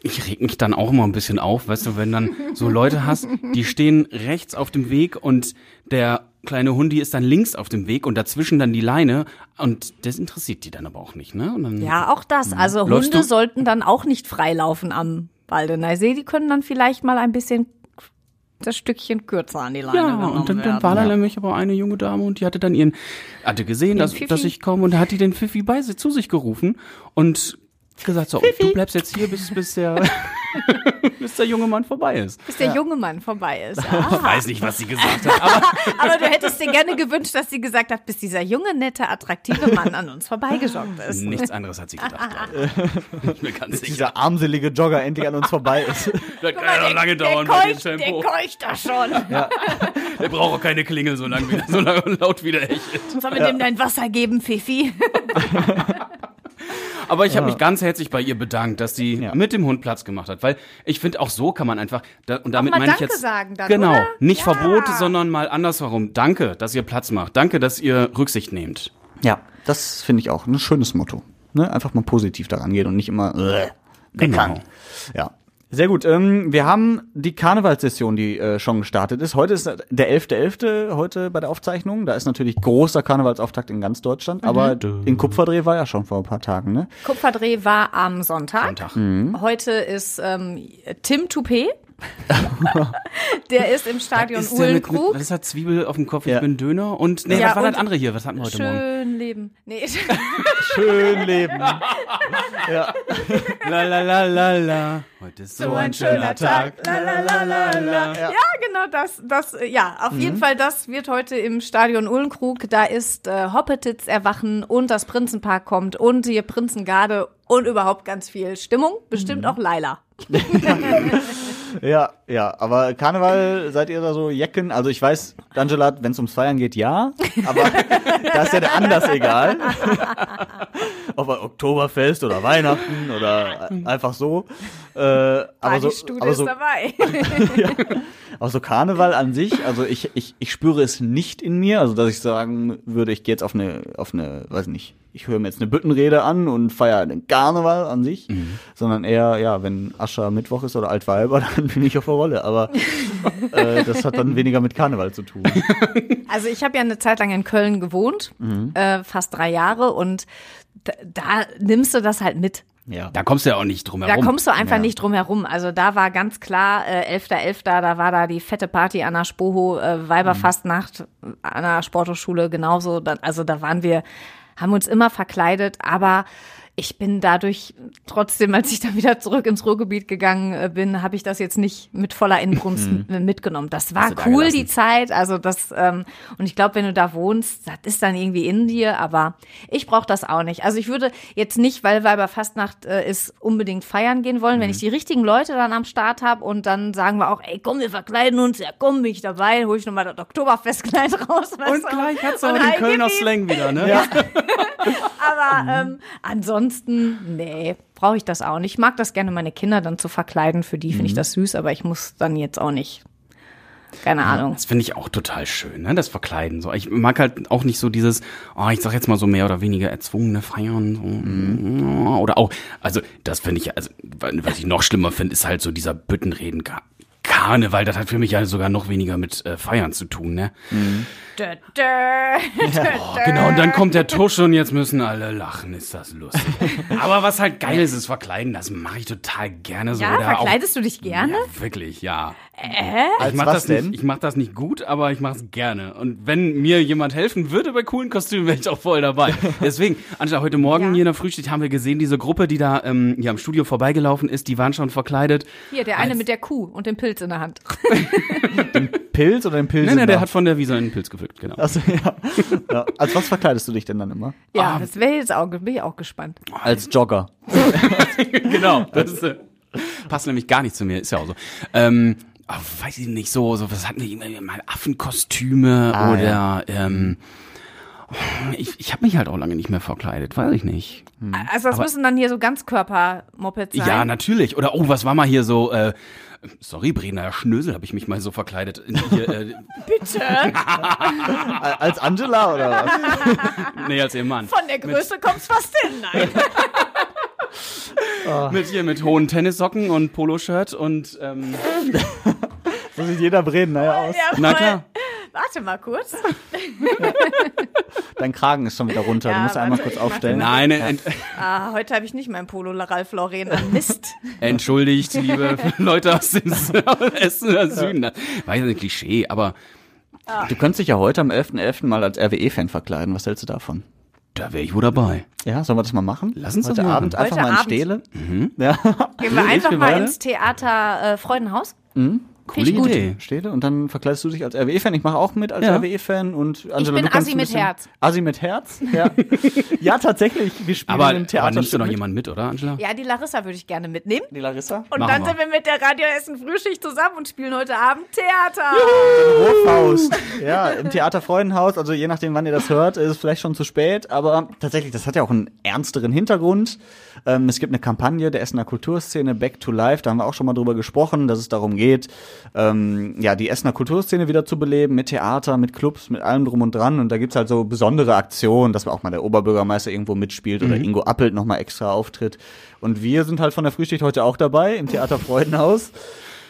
ich reg mich dann auch immer ein bisschen auf, weißt du, wenn dann so Leute hast, die stehen rechts auf dem Weg und der kleine Hundi ist dann links auf dem Weg und dazwischen dann die Leine und das interessiert die dann aber auch nicht, ne? Dann, Ja, auch das. Also Mhm. Läufst Hunde sollten dann auch nicht freilaufen am Waldener See. Die können dann vielleicht mal ein bisschen das Stückchen kürzer an die Leine Ja, und dann, dann war da nämlich aber eine junge Dame und die hatte dann ihren, hatte gesehen, dass, Pfiffi. dass ich komme und hat die den Pfiffi bei sich zu sich gerufen und gesagt so, du bleibst jetzt hier, bis, bis der, *laughs* bis der junge Mann vorbei ist. bis der junge Mann vorbei ist. Ich *laughs* Ah. weiß nicht, was sie gesagt hat, aber *laughs* Aber du hättest dir gerne gewünscht, dass sie gesagt hat, bis dieser junge, nette, attraktive Mann an uns vorbeigejoggt ist. nichts anderes hat sie gedacht. ich. Ich bin ganz sicher. Dieser armselige Jogger endlich an uns vorbei ist. Das kann ja noch lange dauern der, bei dem keucht, der Tempo. keucht da schon. Der braucht auch keine Klingel so lang, wie, so lang und laut wie der echt ist. Sollen wir dem dein Wasser geben, Fifi? Aber ich habe mich ganz herzlich bei ihr bedankt, dass sie Ja. mit dem Hund Platz gemacht hat, weil ich finde auch so kann man einfach da, und damit meine ich jetzt sagen dann, genau oder? nicht Ja. Verbot, sondern mal andersherum. Danke, dass ihr Platz macht. Danke, dass ihr Rücksicht nehmt. Ja, das finde ich auch ein schönes Motto. Ne? Einfach mal positiv daran gehen und nicht immer äh. Genau. Ja. Sehr gut. Ähm, wir haben die Karnevalssession, die äh, schon gestartet ist. Heute ist der 11.11. heute bei der Aufzeichnung. Da ist natürlich großer Karnevalsauftakt in ganz Deutschland. Aber in Kupferdreh war ja schon vor ein paar Tagen, ne? Kupferdreh war am Sonntag. Sonntag. Heute ist ähm, Tim Toupet. *laughs* der ist im Stadion Ist mit, mit, Uhlenkrug. was ist das? Zwiebel auf dem Kopf, Ja. ich bin Döner und nee, Ja, was war das andere hier? Was hatten wir heute Morgen? *laughs* Schön leben. Nee, Schön leben. ja. La la la la la. Heute ist so, ein schöner Tag. La, la, la, la, la. Ja. genau das. das ja, auf jeden Fall, das wird heute im Stadion Uhlenkrug. Da ist äh, Hoppetitz erwachen und das Prinzenpark kommt und die Prinzengarde und überhaupt ganz viel Stimmung. Bestimmt auch Laila. *laughs* Ja, ja, aber Karneval, seid ihr da so Jecken? Also ich weiß, Angela, wenn es ums Feiern geht, ja, aber *laughs* da ist ja der Anlass egal. Ob er Oktoberfest oder Weihnachten oder einfach so. Äh, aber so, Studie aber so, ist dabei. *laughs* aber so Karneval an sich, also ich, ich, ich spüre es nicht in mir, also dass ich sagen würde, ich gehe jetzt auf eine, auf eine, weiß nicht, ich höre mir jetzt eine Büttenrede an und feiere den Karneval an sich, sondern eher, ja, wenn Ascher Mittwoch ist oder Altweiber, *laughs* dann bin ich auf der Rolle. Aber äh, das hat dann weniger mit Karneval zu tun. Also ich habe ja eine Zeit lang in Köln gewohnt, äh, fast drei Jahre und da, da nimmst du das halt mit. Ja. Da kommst du ja auch nicht drum Da herum. kommst du einfach Ja. nicht drum herum. Also da war ganz klar, äh, 11.11., da war da die fette Party an der Spoho, äh, Weiberfastnacht an der Sporthochschule genauso. Da, also da waren wir, haben uns immer verkleidet, aber ich bin dadurch trotzdem, als ich dann wieder zurück ins Ruhrgebiet gegangen äh, bin, habe ich das jetzt nicht mit voller Inbrunst m- mitgenommen. Das war da cool, gelassen. die Zeit. Also das, ähm, und ich glaube, wenn du da wohnst, das ist dann irgendwie in dir, aber ich brauche das auch nicht. Also ich würde jetzt nicht, weil Weiberfastnacht äh, ist, unbedingt feiern gehen wollen. Mhm. Wenn ich die richtigen Leute dann am Start habe und dann sagen wir auch, ey, komm, wir verkleiden uns, ja komm, bin ich dabei, hol ich nochmal das Oktoberfestkleid *laughs* raus. und gleich hat's auch Und den Kölner. Slang wieder, ne? *laughs* *laughs* Aber ähm, ansonsten, nee, brauche ich das auch nicht. Ich mag das gerne, meine Kinder dann zu verkleiden. Für die finde Mhm. ich das süß, aber ich muss dann jetzt auch nicht. Keine Ahnung. Das finde ich auch total schön, ne? Das Verkleiden. So, ich mag halt auch nicht so dieses, oh, ich sag jetzt mal so mehr oder weniger erzwungene Feiern. So. Mhm. Oder auch, also das finde ich, also was ich noch schlimmer finde, ist halt so dieser Büttenreden. Karneval, das hat für mich ja sogar noch weniger mit äh, Feiern zu tun, ne? Dö, dö, dö, Oh, genau, und dann kommt der Tusch und jetzt müssen alle lachen, ist das lustig. *laughs* Aber was halt geil ist, ist Verkleiden, das mache ich total gerne so. Ja, verkleidest du dich gerne? Ja, wirklich, ja. Als Ich mach was das denn? nicht, ich mach das nicht gut, aber ich mach's gerne. Und wenn mir jemand helfen würde bei coolen Kostümen, wäre ich auch voll dabei. *laughs* Deswegen, Angela, heute Morgen Ja. hier in der Frühstück haben wir gesehen, diese Gruppe, die da ähm, hier am Studio vorbeigelaufen ist, die waren schon verkleidet. Hier, der eine mit der Kuh und dem Pilz in der Hand. *laughs* Pilz oder den Pilz? Nein, nein, der hat von der Wiese einen Pilz gepflückt, genau. Also, ja. ja. Als was verkleidest du dich denn dann immer? Ja, Ah. das wäre jetzt auch, bin ich auch gespannt. Als Jogger. *laughs* genau. Das ist, äh, passt nämlich gar nicht zu mir, ist ja auch so. Ähm, oh, weiß ich nicht, so, so was hatten wir immer mal Affenkostüme Ah, oder ja. ähm, ich, ich habe mich halt auch lange nicht mehr verkleidet, weiß ich nicht. Also das Aber- müssen dann hier so Ganzkörper-Mopeds sein. Ja, natürlich. Oder oh, was war mal hier so, äh, sorry, Brenner Schnösel habe ich mich mal so verkleidet. Hier, äh, *laughs* Bitte. *laughs* Als Angela oder was? *laughs* nee, als ihr Mann. Von der Größe kommt's fast hin. Nein. Mit hier mit hohen Tennissocken und Poloshirt und ähm, So sieht jeder Bredner ja aus. Ja, na klar. Warte mal kurz. Dein Kragen ist schon wieder runter. Ja, du musst einmal warte, kurz ich mach aufstellen. Nein, ent, Ah, heute habe ich nicht mein Polo Ralph Lauren an. Mist. *laughs* entschuldigt, liebe *laughs* Leute aus dem Essen oder Süden. *laughs* Das war ja ein Klischee, aber Du könntest dich ja heute am 11.11. mal als RWE-Fan verkleiden. Was hältst du davon? da wäre ich wohl dabei. Ja, sollen wir das mal machen? Lass uns heute. Abend einfach Heute mal in Abend. Stele. Ja. Gehen wir einfach mal ins Theater äh, Freudenhaus. Coole ich gut. Idee. Stele und dann verkleidest du dich als RWE-Fan. Ich mache auch mit als Ja. RWE-Fan und Angela, bin du kannst Assi mit Herz. Assi mit Herz? Ja, *laughs* ja tatsächlich. Wir spielen Aber, im aber Theater. nimmst du noch jemanden mit, oder, Angela? Ja, die Larissa würde ich gerne mitnehmen. Die Larissa? Und Machen dann wir. sind wir mit der Radio Essen Frühschicht zusammen und spielen heute Abend Theater. Wurfhaus. Ja, im Theater Freudenhaus. Also je nachdem, wann ihr das hört, ist es vielleicht schon zu spät. Aber tatsächlich, das hat ja auch einen ernsteren Hintergrund. Ähm, es gibt eine Kampagne der Essener Kulturszene Back to Life. Da haben wir auch schon mal drüber gesprochen, dass es darum geht, ähm, ja, die Essener Kulturszene wieder zu beleben, mit Theater, mit Clubs, mit allem drum und dran. Und da gibt's halt so besondere Aktionen, dass auch mal der Oberbürgermeister irgendwo mitspielt oder Ingo Appelt nochmal extra auftritt. Und wir sind halt von der Frühschicht heute auch dabei im Theater Freudenhaus.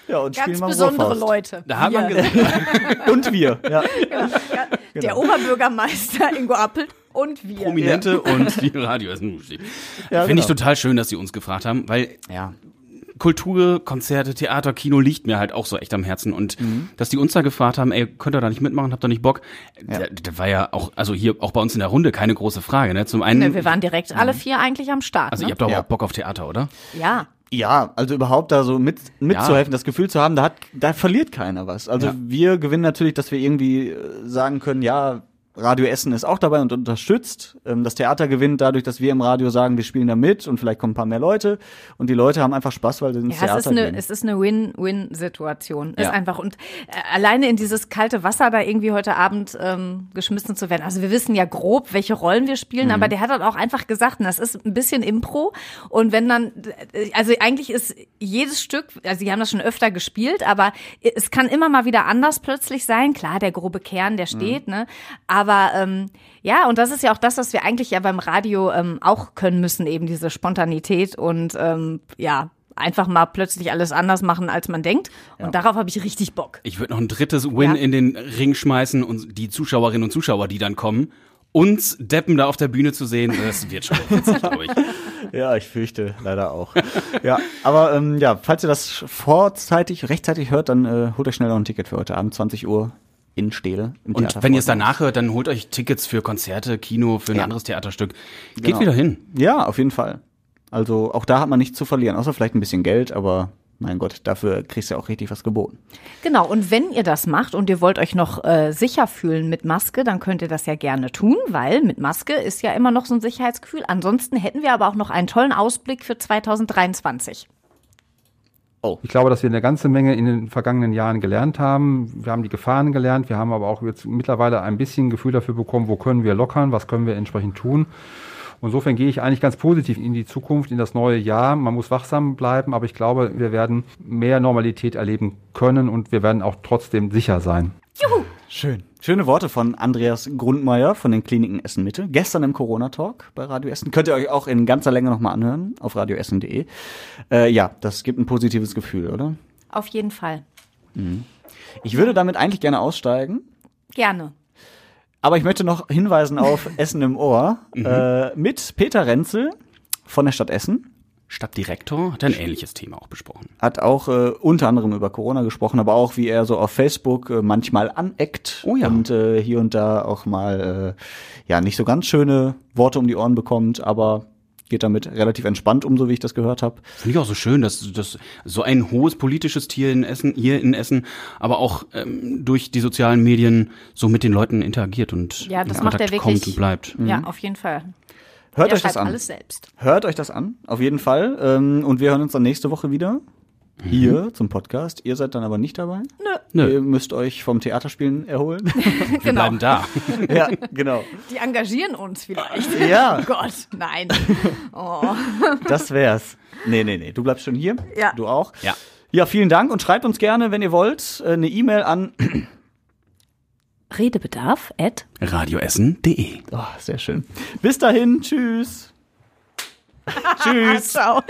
Ja, und Ganz spielen mal besondere Rohrfaust. Leute. Da hat man Wir. gesagt, *laughs* Und wir, ja. *laughs* Ja, Der Oberbürgermeister Ingo Appelt und wir. Prominente und die *laughs* Radio ist ein Ja, Finde ich genau. total schön, dass sie uns gefragt haben, weil Ja. Kultur, Konzerte, Theater, Kino liegt mir halt auch so echt am Herzen. Und Mhm. dass die uns da gefragt haben, ey, könnt ihr da nicht mitmachen, habt ihr nicht Bock? Ja. Das, war ja auch, also hier auch bei uns in der Runde keine große Frage. Ne? Zum einen, Ne, wir waren direkt alle vier eigentlich am Start. also ne? ihr habt doch Ja. auch Bock auf Theater, oder? ja. Ja, also überhaupt da so mit, mitzuhelfen, das Gefühl zu haben, da hat, da verliert keiner was. Also Ja. wir gewinnen natürlich, dass wir irgendwie äh, sagen können, ja, Radio Essen ist auch dabei und unterstützt. Ähm, Das Theater gewinnt dadurch, dass wir im Radio sagen, wir spielen da mit und vielleicht kommen ein paar mehr Leute. Und die Leute haben einfach Spaß, weil sie ins Ja, Theater es ist eine, gehen. es ist eine Win-Win-Situation. Ist Ja. einfach und alleine in dieses kalte Wasser da irgendwie heute Abend ähm, geschmissen zu werden. Also wir wissen ja grob, welche Rollen wir spielen, Mhm. aber der hat halt auch einfach gesagt, das ist ein bisschen Impro. Und wenn dann, also eigentlich ist jedes Stück, also sie haben das schon öfter gespielt, aber es kann immer mal wieder anders plötzlich sein. Klar, der grobe Kern, der steht, Mhm. ne? Aber ähm, ja, und das ist ja auch das, was wir eigentlich ja beim Radio ähm, auch können müssen, eben diese Spontanität und ähm, ja, einfach mal plötzlich alles anders machen, als man denkt. Und darauf habe ich richtig Bock. Ich würde noch ein drittes Win Ja. in den Ring schmeißen und die Zuschauerinnen und Zuschauer, die dann kommen, uns Deppen da auf der Bühne zu sehen, das wird schon witzig, glaube ich. *laughs* Ja, ich fürchte leider auch. ja, aber ähm, ja, falls ihr das vorzeitig, rechtzeitig hört, dann äh, holt euch schnell noch ein Ticket für heute Abend, 20 Uhr in. Im Und Theater wenn ihr es danach hört, dann holt euch Tickets für Konzerte, Kino, für ein Ja. anderes Theaterstück. Geht Genau. wieder hin. Ja, auf jeden Fall. Also auch da hat man nichts zu verlieren, außer vielleicht ein bisschen Geld, aber mein Gott, dafür kriegst du ja auch richtig was geboten. Genau, und wenn ihr das macht und ihr wollt euch noch äh, sicher fühlen mit Maske, dann könnt ihr das ja gerne tun, weil mit Maske ist ja immer noch so ein Sicherheitsgefühl. Ansonsten hätten wir aber auch noch einen tollen Ausblick für 2023. Ich glaube, dass wir eine ganze Menge in den vergangenen Jahren gelernt haben. Wir haben die Gefahren gelernt. Wir haben aber auch jetzt mittlerweile ein bisschen Gefühl dafür bekommen, wo können wir lockern, was können wir entsprechend tun. Insofern gehe ich eigentlich ganz positiv in die Zukunft, in das neue Jahr. Man muss wachsam bleiben, aber ich glaube, wir werden mehr Normalität erleben können und wir werden auch trotzdem sicher sein. Schön. Schöne Worte von Andreas Grundmeier von den Kliniken Essen Mitte. Gestern im Corona-Talk bei Radio Essen. Könnt ihr euch auch in ganzer Länge nochmal anhören auf radioessen.de. Äh, ja, das gibt ein positives Gefühl, oder? Auf jeden Fall. Ich würde damit eigentlich gerne aussteigen. Gerne. Aber ich möchte noch hinweisen auf *laughs* Essen im Ohr äh, mit Peter Renzel von der Stadt Essen. Stadtdirektor hat ein ähnliches Thema auch besprochen. Hat auch äh, unter anderem über Corona gesprochen, aber auch wie er so auf Facebook äh, manchmal aneckt Oh ja. und äh, hier und da auch mal äh, ja nicht so ganz schöne Worte um die Ohren bekommt, aber geht damit relativ entspannt um, so wie ich das gehört habe. Finde ich auch so schön, dass, dass so ein hohes politisches Tier in Essen, hier in Essen, aber auch ähm, durch die sozialen Medien so mit den Leuten interagiert und Ja, das in macht er wirklich. kommt und bleibt. Ja, auf jeden Fall. Hört er euch das an. alles selbst. Hört euch das an, auf jeden Fall. Ähm, und wir hören uns dann nächste Woche wieder hier zum Podcast. Ihr seid dann aber nicht dabei. Nö. Ihr müsst euch vom Theaterspielen erholen. *laughs* Wir Genau. bleiben da. *laughs* ja, genau. Die engagieren uns vielleicht. Ja. *laughs* Oh Gott, nein. Oh. Das wär's. Nee, nee, nee. Du bleibst schon hier. Ja. Du auch. Ja. Ja, vielen Dank und schreibt uns gerne, wenn ihr wollt, äh, eine E-Mail an. Redebedarf at Radioessen.de. Oh, sehr schön. Bis dahin. Tschüss. *laughs* Tschüss. Ciao.